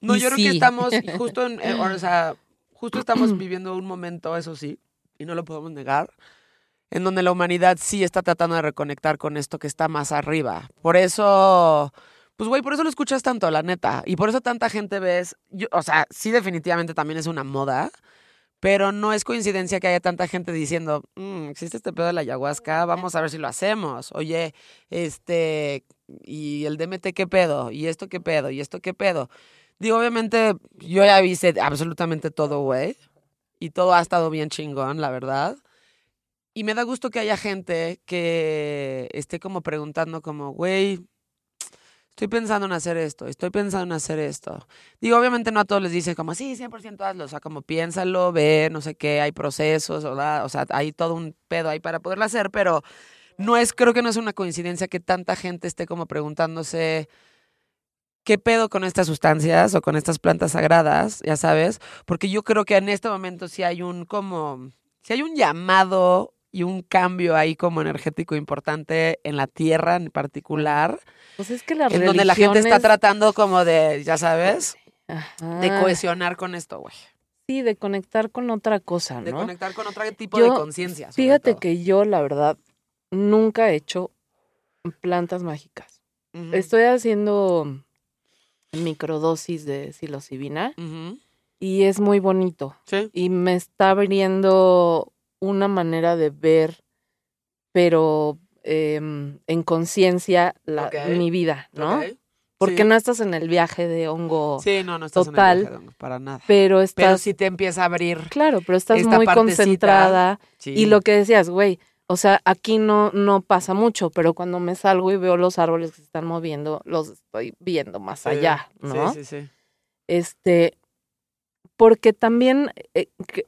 No, Y yo creo que estamos [LAUGHS] justo en, eh, o sea, justo estamos [CLEARS THROAT] viviendo un momento, eso sí, y no lo podemos negar, en donde la humanidad sí está tratando de reconectar con esto que está más arriba. Por eso, pues güey, por eso lo escuchas tanto, la neta, y por eso tanta gente ves, yo, o sea, sí definitivamente también es una moda, pero no es coincidencia que haya tanta gente diciendo, "Mm, existe este pedo de la ayahuasca, vamos a ver si lo hacemos. Oye, este, y el DMT qué pedo, y esto qué pedo, y esto qué pedo. Digo, obviamente, yo ya hice absolutamente todo, güey, y todo ha estado bien chingón, la verdad. Y me da gusto que haya gente que esté como preguntando como, güey, estoy pensando en hacer esto, estoy pensando en hacer esto. Digo, obviamente no a todos les dicen como, sí, 100% hazlo, o sea, como piénsalo, ve, no sé qué, hay procesos, ¿verdad? o sea, hay todo un pedo ahí para poderlo hacer, pero no es, creo que no es una coincidencia que tanta gente esté como preguntándose qué pedo con estas sustancias o con estas plantas sagradas, ya sabes, porque yo creo que en este momento sí hay un como, sí hay un llamado y un cambio ahí como energético importante en la tierra en particular, Pues es que las en donde la gente está tratando como de, ya sabes, de cohesionar con esto, güey. Sí, de conectar con otra cosa, De ¿no? conectar con otro tipo Yo- de conciencia. Fíjate todo. que yo, la verdad, nunca he hecho plantas mágicas. Estoy haciendo microdosis de psilocibina y es muy bonito. Sí. Y me está abriendo una manera de ver, pero em, en conciencia mi vida, ¿no? Porque Sí. no estás en el viaje de hongo, Sí, no, no estás Total. en el viaje de hongos, para nada. pero estás, Pero sí te empieza a abrir. claro, pero estás muy partecita. concentrada. Sí. Y lo que decías, güey, o sea, aquí no, no pasa mucho, pero cuando me salgo y veo los árboles que se están moviendo, los estoy viendo más Sí, allá, ¿no? Sí, sí, sí. Este, porque también eh, que-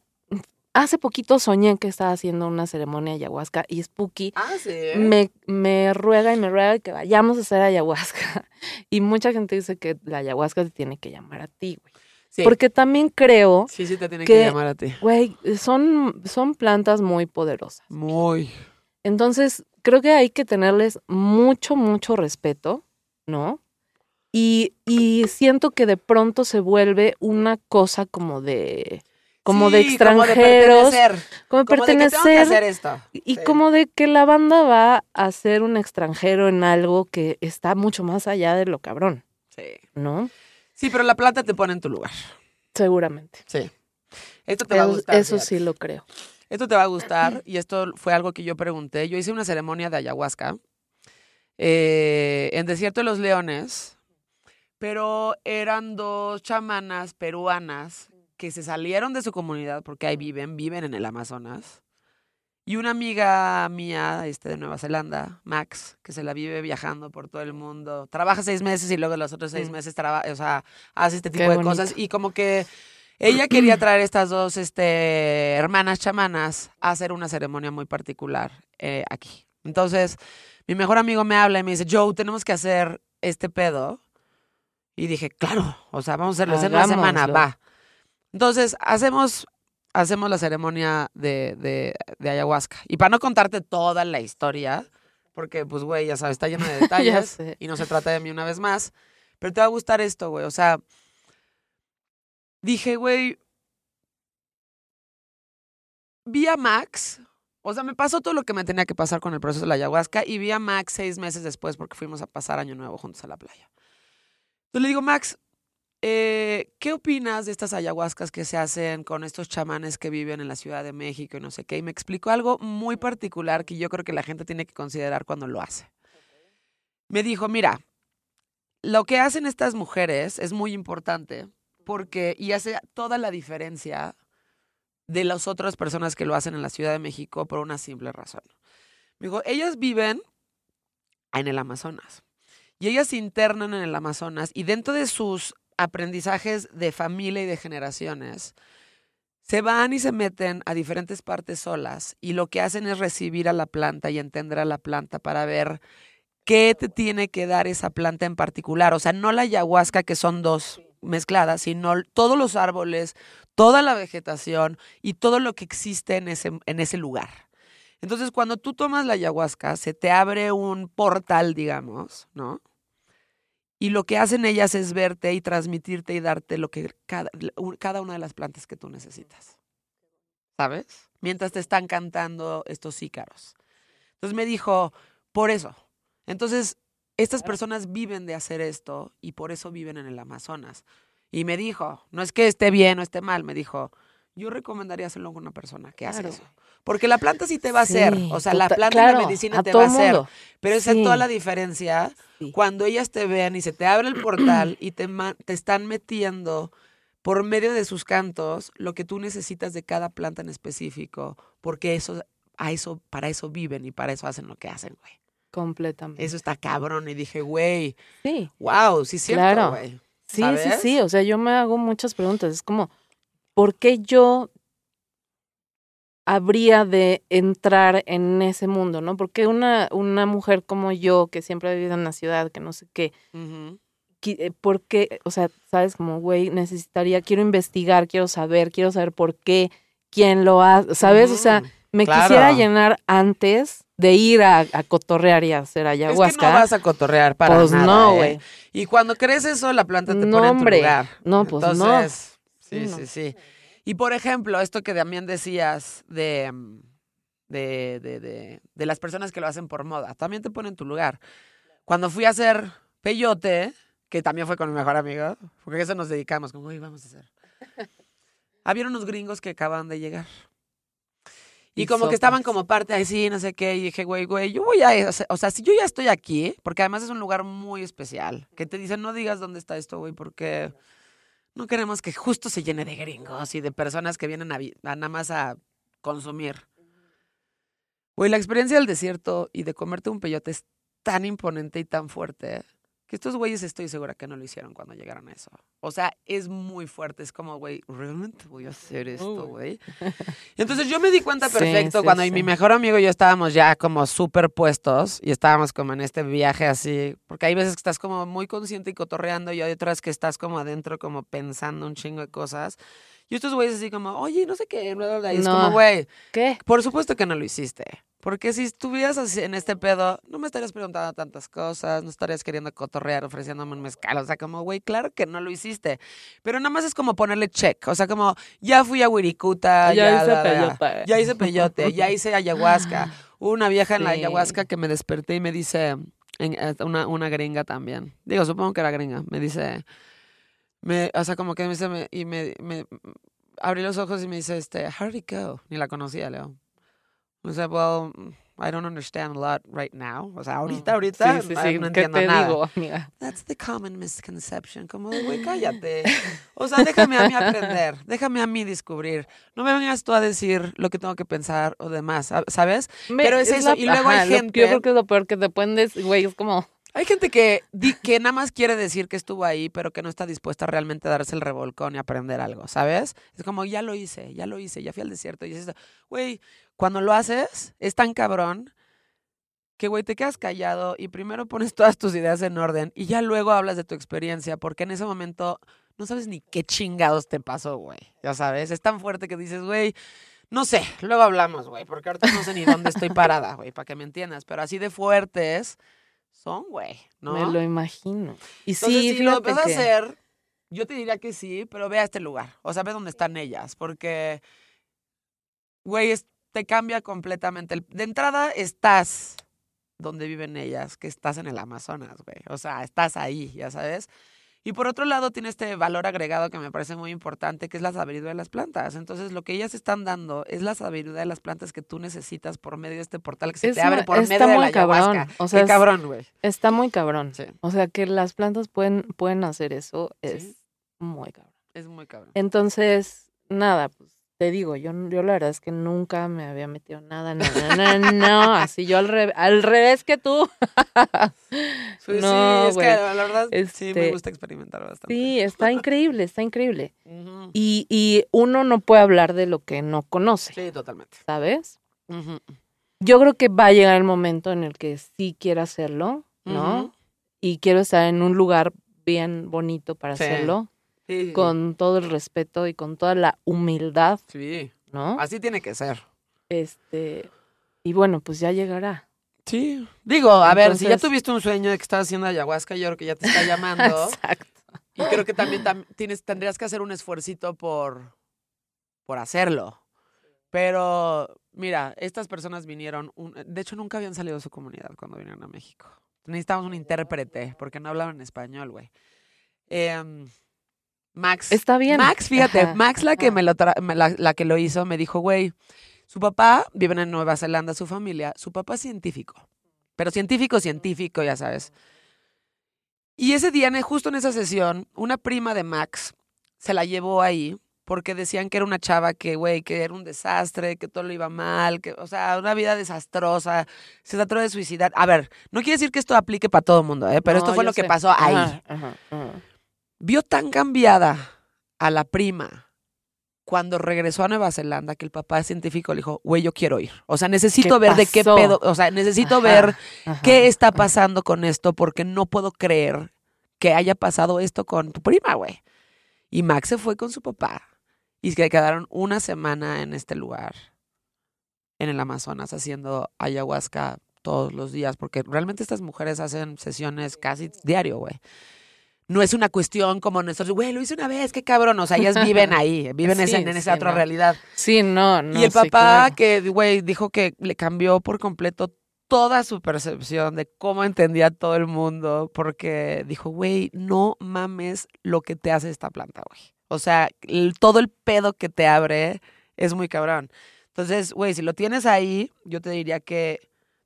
hace poquito soñé que estaba haciendo una ceremonia de ayahuasca y Spooky Ah, sí. me, me ruega y me ruega que vayamos a hacer ayahuasca. [LAUGHS] Y mucha gente dice que la ayahuasca te tiene que llamar a ti, güey. Sí. Porque también creo, Sí, sí te tiene que- que llamar a ti. güey, son, son plantas muy poderosas. Muy. Entonces, creo que hay que tenerles mucho, mucho respeto, ¿no? Y, y siento que de pronto se vuelve una cosa como de como de extranjeros, pertenecer. como de Como de que tengo que pertenecer hacer esto. y Sí. como de que la banda va a ser un extranjero en algo que está mucho más allá de lo cabrón, Sí. ¿no? Sí, pero la planta te pone en tu lugar. Seguramente. Sí. Esto te va a gustar. eso fíjate. sí lo creo. Esto te va a gustar y esto fue algo que yo pregunté. Yo hice una ceremonia de ayahuasca eh, en Desierto de los Leones, pero eran dos chamanas peruanas que se salieron de su comunidad porque ahí viven, viven en el Amazonas. Y una amiga mía este, de Nueva Zelanda, Max, que se la vive viajando por todo el mundo. Trabaja seis meses y luego los otros seis Mm. meses traba- o sea, hace este Qué tipo de bonito. cosas. Y como que ella quería [CLEARS THROAT] traer estas dos este, hermanas chamanas a hacer una ceremonia muy particular eh, aquí. Entonces, mi mejor amigo me habla y me dice, Joe, tenemos que hacer este pedo. Y dije, claro, o sea, vamos a hacerlo en una semana, va. Entonces, hacemos, hacemos la ceremonia de, de, de ayahuasca. Y para no contarte toda la historia, porque, pues, güey, ya sabes, está lleno de [LAUGHS] detalles y no se trata de mí una vez más, pero te va a gustar esto, güey. O sea, dije, güey, vi a Max, o sea, me pasó todo lo que me tenía que pasar con el proceso de la ayahuasca y vi a Max seis meses después porque fuimos a pasar Año Nuevo juntos a la playa. Entonces le digo, Max, eh, ¿qué opinas de estas ayahuascas que se hacen con estos chamanes que viven en la Ciudad de México y no sé qué? Y me explicó algo muy particular que yo creo que la gente tiene que considerar cuando lo hace. Me dijo, mira, lo que hacen estas mujeres es muy importante porque y hace toda la diferencia de las otras personas que lo hacen en la Ciudad de México por una simple razón. Me dijo, ellas viven en el Amazonas y ellas se internan en el Amazonas y dentro de sus aprendizajes de familia y de generaciones, se van y se meten a diferentes partes solas y lo que hacen es recibir a la planta y entender a la planta para ver qué te tiene que dar esa planta en particular. O sea, no la ayahuasca, que son dos mezcladas, sino todos los árboles, toda la vegetación y todo lo que existe en ese, en ese lugar. Entonces, cuando tú tomas la ayahuasca, se te abre un portal, digamos, ¿no? Y lo que hacen ellas es verte y transmitirte y darte lo que cada, cada una de las plantas que tú necesitas. ¿Sabes? Mientras te están cantando estos ícaros. Entonces me dijo, por eso. Entonces, estas personas viven de hacer esto y por eso viven en el Amazonas. Y me dijo, no es que esté bien o esté mal, me dijo, yo recomendaría hacerlo con una persona que hace Claro. eso. Porque la planta sí te va a hacer, Sí, o sea, la planta y la claro, medicina te va a hacer. mundo. Pero esa es Sí. toda la diferencia Sí. cuando ellas te vean y se te abre el portal y te, te están metiendo por medio de sus cantos lo que tú necesitas de cada planta en específico, porque eso, a eso, para eso viven y para eso hacen lo que hacen, güey. Completamente. Eso está cabrón. Y dije, güey, Sí, wow, sí es cierto, Claro. güey. sí, sí, ¿Sabes? sí. O sea, yo me hago muchas preguntas. Es como, ¿por qué yo habría de entrar en ese mundo, no? Porque una, una mujer como yo, que siempre ha vivido en la ciudad, que no sé qué, Ujú. qui- eh, ¿por qué? O sea, sabes, como, güey, necesitaría, quiero investigar, quiero saber, quiero saber por qué, quién lo hace, ¿sabes? O sea, me claro. quisiera llenar antes de ir a, a cotorrear y a hacer Es que ayahuasca. no vas a cotorrear para pues nada, no, ¿eh? güey. Y cuando crees eso, la planta te No, pone en tu hombre. lugar. No, pues no. Entonces, sí, Sí, sí, no. sí. Y por ejemplo, esto que también decías de, mm, de, de, de, de las personas que lo hacen por moda, también te pone en tu lugar. Cuando fui a hacer peyote, que también fue con mi mejor amigo, porque a eso nos dedicamos, como, "Uy, vamos a hacer. [LAUGHS] Había unos gringos que acaban de llegar. Y, Y como que estaban como parte así, no sé qué, y dije, güey, güey, yo voy a, o sea, si yo ya estoy aquí, porque además es un lugar muy especial, que te dicen, no digas dónde está esto, güey, porque no queremos que justo se llene de gringos y de personas que vienen a, nada más a consumir. Güey, la experiencia del desierto y de comerte un peyote es tan imponente y tan fuerte que estos güeyes estoy segura que no lo hicieron cuando llegaron a eso. O sea, es muy fuerte. Es como, güey, ¿realmente voy a hacer esto, güey? [LAUGHS] Entonces yo me di cuenta Sí, perfecto sí, cuando sí. mi mejor amigo y yo estábamos ya como súper puestos y estábamos como en este viaje así, porque hay veces que estás como muy consciente y cotorreando y hay otras que estás como adentro como pensando un chingo de cosas. Y estos güeyes así como, oye, no sé qué, bla, bla. Y es No. como, güey, ¿Qué? por supuesto que no lo hiciste. Porque si estuvieras así en este pedo, no me estarías preguntando tantas cosas, no estarías queriendo cotorrear, ofreciéndome un mezcal. O sea, como, güey, claro que no lo hiciste. Pero nada más es como ponerle check. O sea, como, ya fui a Wirikuta, ya, Ya hice la, ya hice peyote, ya [LAUGHS] hice ayahuasca. Hubo una vieja en la ayahuasca que me desperté y me dice, en- eh, una, una gringa también. Digo, supongo que era gringa. Me dice, me, o sea, como que me dice, me- y me, me abrí los ojos y me dice, este, how did it go? Ni la conocía, Leo. O sea, well, I don't understand a lot right now. O sea, ahorita, ahorita Mm. Sí, sí, sí. no ¿Qué entiendo te nada. digo, amiga? That's the common misconception. Como, güey, cállate. [LAUGHS] O sea, déjame a mí aprender. Déjame a mí descubrir. No me vengas tú a decir lo que tengo que pensar o demás, ¿sab- ¿sabes? Me- Pero es eso, y luego hay lo- gente- Yo creo que es lo peor que te pueden decir, güey, es como... Hay gente que, que nada más quiere decir que estuvo ahí, pero que no está dispuesta a realmente darse el revolcón y aprender algo, ¿sabes? Es como, ya lo hice, ya lo hice, ya fui al desierto. Y es esto. Güey, cuando lo haces, es tan cabrón que, güey, te quedas callado y primero pones todas tus ideas en orden y ya luego hablas de tu experiencia, porque en ese momento no sabes ni qué chingados te pasó, güey. Ya sabes, es tan fuerte que dices, güey, no sé, luego hablamos, güey, porque ahorita no sé ni dónde estoy parada, güey, para que me entiendas, pero así de fuertes son, güey, ¿no? Me lo imagino. Y Entonces, sí, si lo fíjate vas a que- hacer, yo te diría que sí, pero ve a este lugar. O sea, ve dónde están ellas, porque, güey, es- te cambia completamente. el- de entrada, estás donde viven ellas, que estás en el Amazonas, güey. O sea, estás ahí, ya sabes. Y por otro lado, tiene este valor agregado que me parece muy importante, que es la sabiduría de las plantas. Entonces, lo que ellas están dando es la sabiduría de las plantas que tú necesitas por medio de este portal que se Es te abre por medio de la ayahuasca. cabrón. O sea, Qué cabrón, güey. Está muy cabrón. Sí. O sea, que las plantas pueden, pueden hacer eso es Sí. muy cabrón. Es muy cabrón. Entonces, nada, pues te digo, yo, yo la verdad es que nunca me había metido nada, no, no, no, no, así yo al, revés al revés que tú. [LAUGHS] Pues No, sí, es que la verdad sí me Este, gusta experimentar bastante. Sí, está [LAUGHS] increíble, está increíble. Y, y uno no puede hablar de lo que no conoce, Sí, totalmente. ¿sabes? Yo creo que va a llegar el momento en el que sí quiero hacerlo, ¿no? Y quiero estar en un lugar bien bonito para Sí. hacerlo, Sí, con todo el respeto y con toda la humildad, sí. ¿no? Así tiene que ser. Este, y bueno, pues ya llegará. Sí. Digo, a ver, si ya tuviste un sueño de que estás haciendo ayahuasca, yo creo que ya te está llamando. [LAUGHS] Exacto. y creo que también tam- tienes, tendrías que hacer un esfuercito por, por hacerlo. Pero, mira, estas personas vinieron, un- de hecho nunca habían salido de su comunidad cuando vinieron a México. Necesitamos un intérprete, porque no hablaban español, güey. Em, Max. Está bien. Max, fíjate, Ajá, Max la que ajá. me lo tra- me- la, la que lo hizo me dijo, güey, su papá vive en Nueva Zelanda, su familia, su papá es científico, pero científico, científico, ya sabes. Y ese día, justo en esa sesión, una prima de Max se la llevó ahí porque decían que era una chava que, güey, que era un desastre, que todo le iba mal, que, o sea, una vida desastrosa, se trató de suicidar. A ver, no quiere decir que esto aplique para todo el mundo, ¿eh? pero No, esto fue lo que pasó ahí Ajá, ajá, ajá. Vio tan cambiada a la prima cuando regresó a Nueva Zelanda que el papá científico le dijo, güey, yo quiero ir. O sea, necesito ¿Qué ver de qué pedo, o sea, necesito Ajá, ver ajá. qué está pasando con esto porque no puedo creer que haya pasado esto con tu prima, güey. Y Max se fue con su papá y se quedaron una semana en este lugar, en el Amazonas, haciendo ayahuasca todos los días, porque realmente estas mujeres hacen sesiones casi diario, güey. No es una cuestión como nosotros, güey, lo hice una vez, qué cabrón. O sea, ellas viven ahí, [LAUGHS] viven Sí, en esa sí, otra no. realidad. Sí, no, no. y el sí, papá claro. que, güey, dijo que le cambió por completo toda su percepción de cómo entendía todo el mundo, porque dijo, güey, no mames lo que te hace esta planta, güey. O sea, el- todo el pedo que te abre es muy cabrón. Entonces, güey, si lo tienes ahí, yo te diría que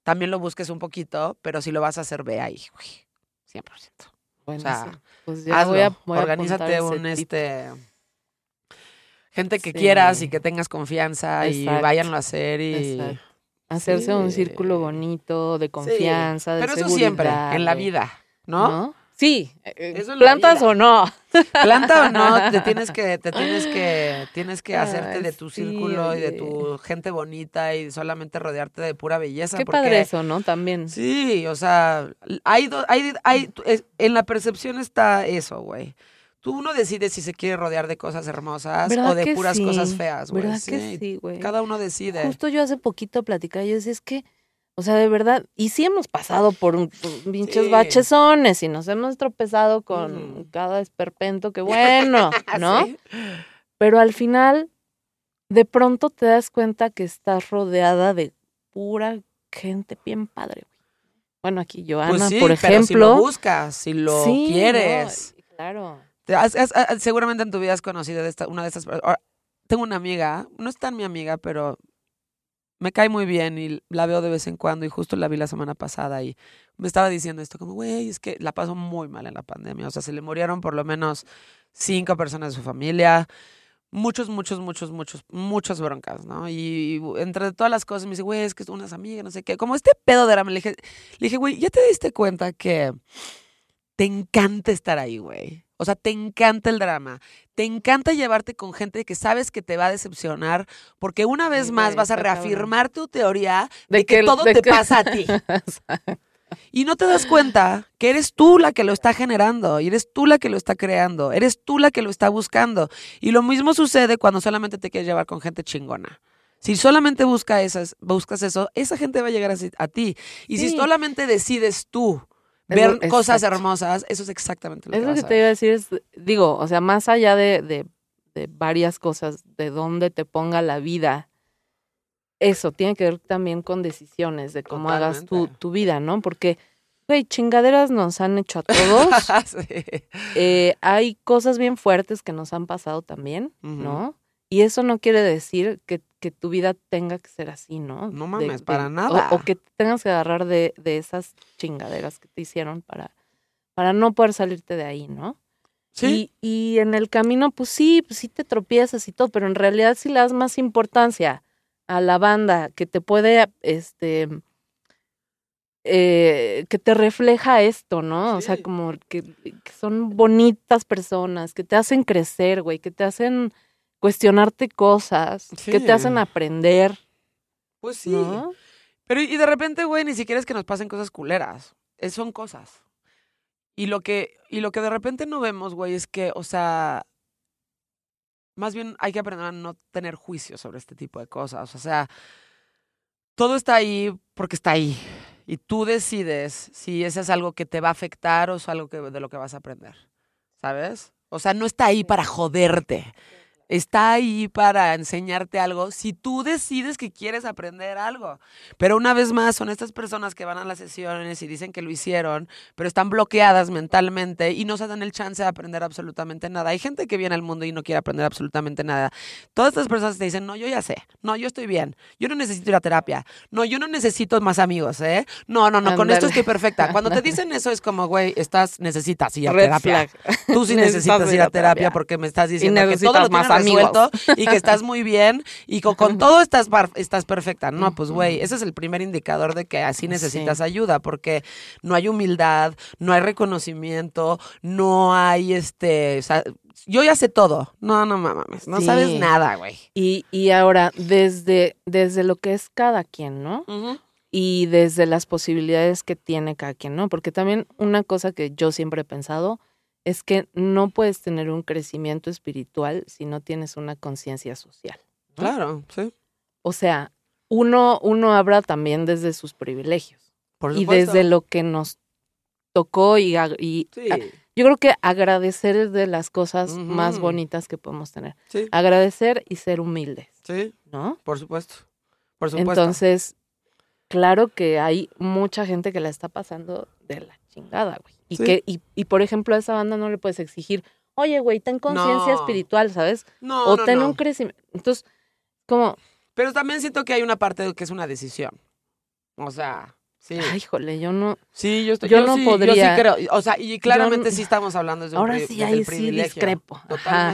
también lo busques un poquito, pero si lo vas a hacer, ve ahí, güey. 100%. Bueno, o sea, sí. Pues ya Hazlo. voy a, voy Organízate un tip. este gente que Sí. quieras y que tengas confianza y váyanlo a hacer y Exacto. Hacerse un círculo bonito de confianza, de pero eso siempre seguridad, en la vida, ¿no? ¿no? Sí, Eso plantas o no. [LAUGHS] Planta o no, te [LAUGHS] tienes que te tienes que tienes que hacerte Ay, de tu sí, círculo y de tu gente bonita y solamente rodearte de pura belleza Qué porque padre eso, ¿no? También. Sí, o sea, hay, do- hay, hay en la percepción está eso, güey. Tú uno decide si se quiere rodear de cosas hermosas ¿Verdad o de puras sí? cosas feas, güey. ¿Verdad Sí, que sí, güey? Cada uno decide. Justo yo hace poquito platicaba, yo decía, es que, o sea, de verdad, y sí hemos pasado por un por pinches Sí. bachezones y nos hemos tropezado con Ujú. cada esperpento, que bueno, [LAUGHS] ¿no? Sí. Pero al final, de pronto te das cuenta que estás rodeada de pura gente bien padre. Bueno, aquí Joana, Pues sí, por pero si lo ejemplo. buscas, si lo no, quieres. claro. Te has- has- has- seguramente en tu vida has conocido de esta, una de estas. Tengo una amiga, no es tan mi amiga, pero me cae muy bien y la veo de vez en cuando y justo la vi la semana pasada y me estaba diciendo esto como, güey, es que la pasó muy mal en la pandemia. O sea, se le murieron por lo menos cinco personas de su familia, muchos, muchos, muchos, muchos, muchas broncas, ¿no? Y, entre todas las cosas me dice, güey, es que unas amigas, no sé qué. Como este pedo de drama, dije, le dije, güey, ¿ya te diste cuenta que te encanta estar ahí, güey? O sea, te encanta el drama. Te encanta llevarte con gente que sabes que te va a decepcionar, porque una vez Sí, más vas a reafirmar tu teoría de, De que, que- todo de te que- pasa a ti. [LAUGHS] Y no te das cuenta que eres tú la que lo está generando, y eres tú la que lo está creando, eres tú la que lo está buscando. Y lo mismo sucede cuando solamente te quieres llevar con gente chingona. Si solamente busca esas, buscas eso, esa gente va a llegar a, ti. Y si solamente decides tú ver lo- cosas hermosas, eso es exactamente lo Es que lo vas que a te iba a decir, es, digo, o sea, más allá de, de, de varias cosas, de dónde te ponga la vida, eso tiene que ver también con decisiones, de cómo hagas tu, tu vida, ¿no? Porque, güey, chingaderas nos han hecho a todos. [LAUGHS] Sí. Eh, hay cosas bien fuertes que nos han pasado también. ¿no? Y eso no quiere decir que, que tu vida tenga que ser así, ¿no? No mames, de- para nada. O, que te tengas que agarrar de, de esas chingaderas que te hicieron para, para no poder salirte de ahí, ¿no? Sí, Y, y en el camino, pues sí, pues sí te tropiezas y todo, pero en realidad sí le das más importancia a la banda que te puede, este, eh, que te refleja esto, ¿no? O sea, como que, que son bonitas personas, que te hacen crecer, güey, que te hacen cuestionarte cosas, que te hacen aprender, pues sí. ¿no? Pero y de repente, güey, ni siquiera es que nos pasen cosas culeras. Es, son cosas. Y lo que, y lo que de repente no vemos, güey, es que, o sea, más bien hay que aprender a no tener juicio sobre este tipo de cosas. O sea, todo está ahí porque está ahí. Y tú decides si ese es algo que te va a afectar o es algo que, de lo que vas a aprender. ¿Sabes? O sea, no está ahí para joderte. Está ahí para enseñarte algo si tú decides que quieres aprender algo. Pero una vez más, son estas personas que van a las sesiones y dicen que lo hicieron, pero están bloqueadas mentalmente y no se dan el chance de aprender absolutamente nada. Hay gente que viene al mundo y no quiere aprender absolutamente nada. Todas estas personas te dicen, no, yo ya sé, no, yo estoy bien, yo no necesito ir a terapia, no, yo no necesito más amigos, ¿eh? No, no, no, con esto estoy perfecta. Cuando te [LAUGHS] dicen eso es como, güey, estás, necesitas ir a Red terapia. flag. Tú sí [LAUGHS] necesitas ir a terapia porque me estás diciendo que todo lo más. Resuelto y que estás [LAUGHS] muy bien y con, con todo estás, estás perfecta. No, pues güey, ese es el primer indicador de que así necesitas Sí. ayuda porque no hay humildad, no hay reconocimiento, no hay este... o sea, yo ya sé todo. No, no mames, no Sí. sabes nada, güey. Y, y ahora, desde, desde lo que es cada quien, ¿no? y desde las posibilidades que tiene cada quien, ¿no? Porque también una cosa que yo siempre he pensado es que no puedes tener un crecimiento espiritual si no tienes una conciencia social. ¿no? Claro, sí. O sea, uno, uno habla también desde sus privilegios Por y desde lo que nos tocó y, Sí, a- yo creo que agradecer es de las cosas más bonitas que podemos tener. sí, Agradecer y ser humildes, sí, ¿no? por supuesto. Por supuesto. Entonces, claro que hay mucha gente que la está pasando de la chingada, güey. Y Sí. que, y, y por ejemplo, a esa banda no le puedes exigir, oye, güey, ten conciencia No. espiritual, ¿sabes? no, o no, ten no. un crecimiento. Entonces, como, Pero también siento que hay una parte de que es una decisión. O sea, sí. ay, híjole, yo no. Sí, yo estoy. Yo no sí, podría. Yo sí creo. O sea, y claramente Yo- sí estamos hablando desde un Ahora sí, ahí sí privilegio. discrepo. Ajá.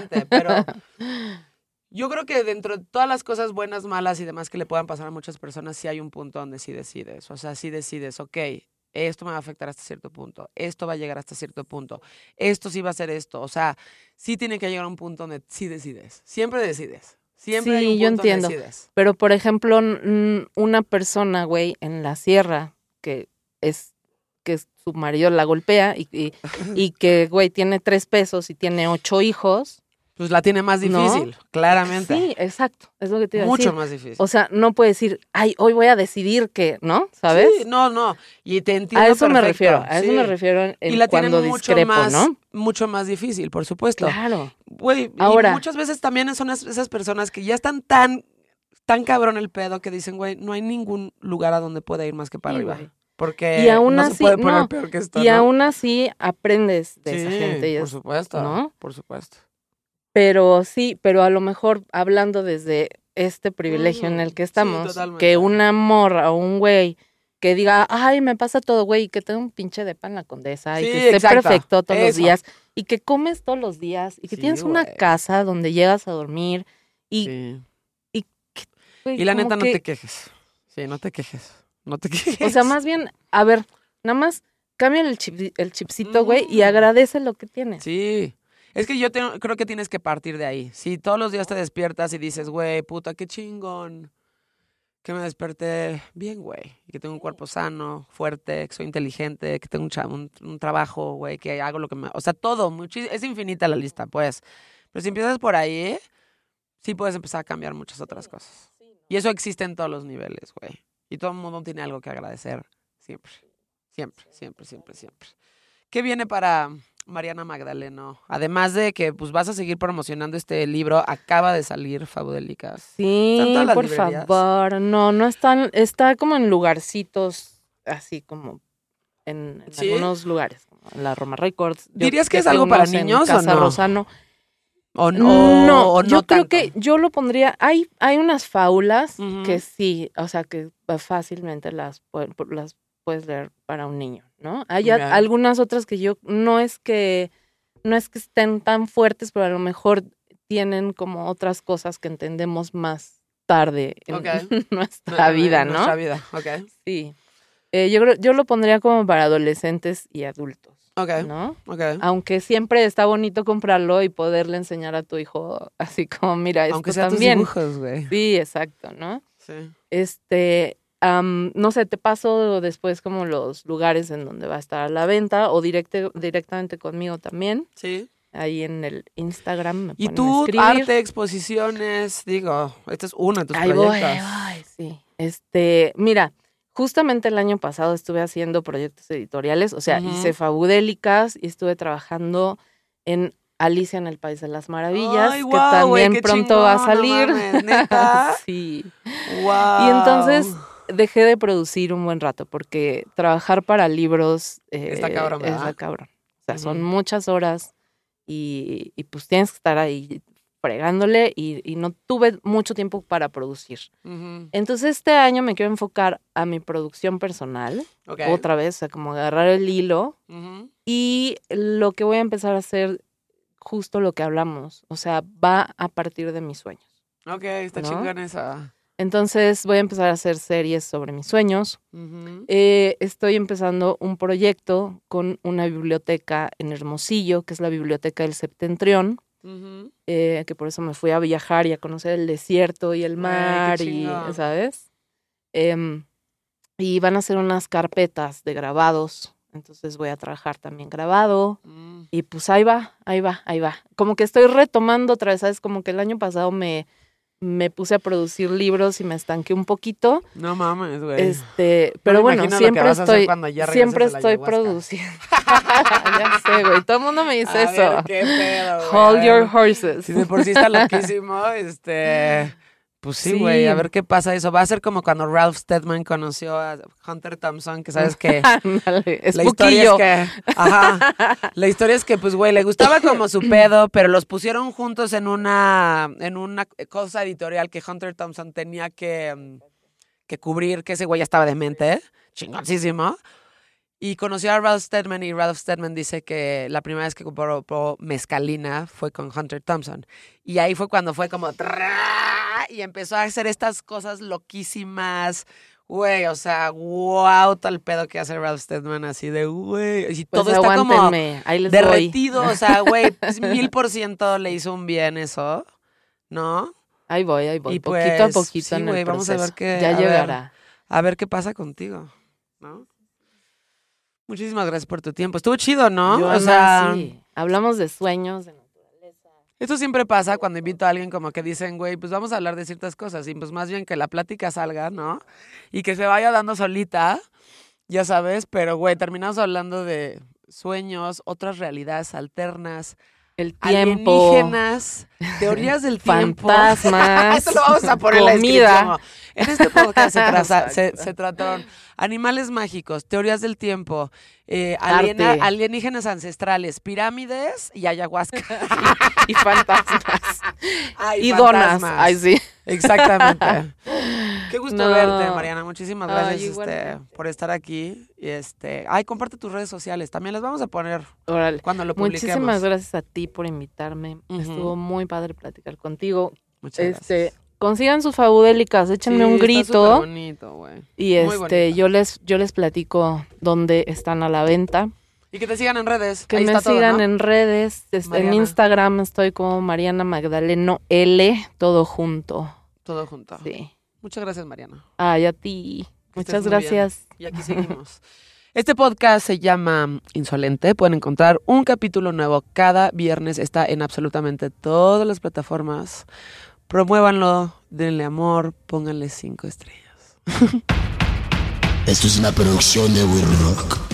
Totalmente. Pero [LAUGHS] yo creo que dentro de todas las cosas buenas, malas y demás que le puedan pasar a muchas personas, sí hay un punto donde sí decides. O sea, sí decides, ok, esto me va a afectar hasta cierto punto, esto va a llegar hasta cierto punto, esto sí va a ser esto. O sea, sí tiene que llegar a un punto donde sí decides. Siempre decides. Siempre hay Sí, un yo donde entiendo. decides. Pero, por ejemplo, una persona, güey, en la sierra, que es que su marido la golpea y, y, y que, güey, tiene tres pesos y tiene ocho hijos. Pues la tiene más ¿No? difícil, claramente. Sí, exacto. Es lo que te iba a Mucho decir. más difícil. O sea, no puede decir, ay, hoy voy a decidir que, ¿no? ¿Sabes? Sí, no, no. Y te entiendo. a eso me refiero, a eso me refiero en, Y la cuando tienen mucho discrepo, más, ¿no? mucho más difícil, por supuesto. Claro. Güey, Ahora- y muchas veces también son es- esas personas que ya están tan, tan cabrón el pedo que dicen, güey, no hay ningún lugar a donde pueda ir más que para Sí, arriba. güey. Porque Y aún no así- se puede poner no, peor que esto, Y ¿no? aún así aprendes de esa gente. y por es- supuesto, ¿no? por supuesto. Pero sí, pero a lo mejor hablando desde este privilegio en el que sí, estamos, que una morra o un güey que diga, ay, me pasa todo, güey, y que tenga un pinche depa en la condesa, y que esté perfecto todos los días, y que comes todos los días, y que Sí, tienes una casa donde llegas a dormir, y, güey, Y la neta, no que- te quejes. Sí, no te quejes. No te [LAUGHS] quejes. O sea, más bien, a ver, nada más cambia el, chip, el chipcito, güey, y agradece lo que tienes. Sí. Es que yo creo que tienes que partir de ahí. Si todos los días te despiertas y dices, güey, puta, qué chingón. Que me desperté bien, güey. Que tengo un cuerpo sano, fuerte, que soy inteligente, que tengo un, un, un trabajo, güey, que hago lo que me... O sea, todo. es infinita la lista, pues. Pero si empiezas por ahí, sí puedes empezar a cambiar muchas otras cosas. Y eso existe en todos los niveles, güey. Y todo el mundo tiene algo que agradecer. Siempre. Siempre, siempre, siempre, siempre. ¿Qué viene para Mariana Magdaleno? Además de que pues vas a seguir promocionando este libro, acaba de salir Fabudélicas. Sí, ¿Están todas las por librerías? favor. No, no están, está como en lugarcitos así como en, en ¿Sí? algunos lugares, como en la Roma Records. Yo ¿Dirías que es algo para niños o Casa no? Rosano. O no, no, o no yo creo tanto? que yo lo pondría. Hay, hay unas fábulas que sí, o sea, que fácilmente las, las puedes leer para un niño, ¿no? Hay algunas otras que yo no es que no es que estén tan fuertes, pero a lo mejor tienen como otras cosas que entendemos más tarde en [LAUGHS] nuestra vida, En ¿no? Nuestra vida, ok. Sí. Eh, yo yo lo pondría como para adolescentes y adultos, Ok, ¿no? ok. Aunque siempre está bonito comprarlo y poderle enseñar a tu hijo [LAUGHS] así como, mira, esto Aunque sea tus también. dibujos, güey. Sí, exacto, ¿no? Sí. Este, no sé, te paso después como los lugares en donde va a estar a la venta o directe, directamente conmigo también. Sí. Ahí en el Instagram me Y tú, arte, exposiciones, digo, este es uno de tus Ahí voy, proyectos. ahí voy, sí. Este, mira, justamente el año pasado estuve haciendo proyectos editoriales, o sea, Ujú. hice Fabudélicas y estuve trabajando en Alicia en el País de las Maravillas, Ay, que también pronto va a no salir. mames, ¿neta? [LAUGHS] sí. Wow. Y entonces dejé de producir un buen rato porque trabajar para libros eh, Está cabrón, ¿verdad? está cabrón. O sea, son muchas horas y, y pues tienes que estar ahí fregándole y, y no tuve mucho tiempo para producir. Entonces este año me quiero enfocar a mi producción personal, ok. otra vez, o sea, como agarrar el hilo y lo que voy a empezar a hacer justo lo que hablamos, o sea, va a partir de mis sueños. Ok, está ¿No? chingón esa. Entonces voy a empezar a hacer series sobre mis sueños. Eh, estoy empezando un proyecto con una biblioteca en Hermosillo, que es la Biblioteca del Septentrión, eh, que por eso me fui a viajar y a conocer el desierto y el mar, y. ¿sabes? Em, y van a hacer unas carpetas de grabados, entonces voy a trabajar también grabado. Mm. Y pues ahí va, ahí va, ahí va. Como que estoy retomando otra vez, ¿sabes? Como que el año pasado me, me puse a producir libros y me estanqué un poquito. No mames, güey. Este, No pero me bueno, siempre estoy, siempre estoy produciendo. [LAUGHS] ya sé, güey. Todo el mundo me dice A eso. ver, qué pedo, güey. Hold your horses. Si de por sí está [LAUGHS] loquísimo, este. Pues sí, Sí. güey, a ver qué pasa eso. Va a ser como cuando Ralph Steadman conoció a Hunter Thompson, que sabes que [LAUGHS] la historia es que, ajá, la historia es que, pues, güey, le gustaba como su [LAUGHS] pedo, pero los pusieron juntos en una, en una cosa editorial que Hunter Thompson tenía que, mm, que cubrir, que ese güey ya estaba demente, chingoncísimo. Y conoció a Ralph Steadman y Ralph Steadman dice que la primera vez que compró mezcalina fue con Hunter Thompson. Y ahí fue cuando fue como... Y empezó a hacer estas cosas loquísimas. Güey, o sea, wow, tal pedo que hace Ralph Steadman así de, güey. Y Pues todo está como voy. derretido. O sea, güey, [LAUGHS] pues, mil por ciento le hizo un bien eso, ¿no? Ahí voy, ahí voy. Y poquito a pues, poquito sí, en el vamos a ver qué- Ya a ver. llegará. A ver qué pasa contigo, ¿no? Muchísimas gracias por tu tiempo. Estuvo chido, ¿no? Yo, o sea, sí. Hablamos de sueños, de. Esto siempre pasa cuando invito a alguien como que dicen, güey, pues vamos a hablar de ciertas cosas. Y pues más bien que la plática salga, ¿no? Y que se vaya dando solita, ya sabes, pero güey, terminamos hablando de sueños, otras realidades alternas, El tiempo. alienígenas, teorías del [LAUGHS] tiempo. Fantasmas. [LAUGHS] Esto lo vamos a poner en la comida. En este podcast se, traza- se- se trataron animales mágicos, teorías del tiempo, eh, aliena- alienígenas ancestrales, pirámides y ayahuasca. [LAUGHS] y fantasmas. Ay, y donas. fantasmas. Ay, sí. Exactamente. Qué gusto No. verte, Mariana. Muchísimas gracias este, por estar aquí. Y este, ay, comparte tus redes sociales. También las vamos a poner cuando lo publiquemos. Muchísimas gracias a ti por invitarme. Estuvo muy padre platicar contigo. Muchas Este, gracias. consigan sus fabudélicas, échenme Sí, un grito superbonito, güey. y este yo les yo les platico dónde están a la venta. Y que te sigan en redes. Que Ahí me está todo, sigan ¿no? en redes, es- en. Instagram estoy como Mariana Magdaleno L, todo junto. Todo junto. Sí. Muchas gracias, Mariana. Ay, a ti. Que Muchas bien. gracias. Y aquí seguimos. Este podcast se llama Insolente. Pueden encontrar un capítulo nuevo cada viernes. Está en absolutamente todas las plataformas. Promuévanlo, denle amor, pónganle cinco estrellas. [LAUGHS] Esto es una producción de We Rock.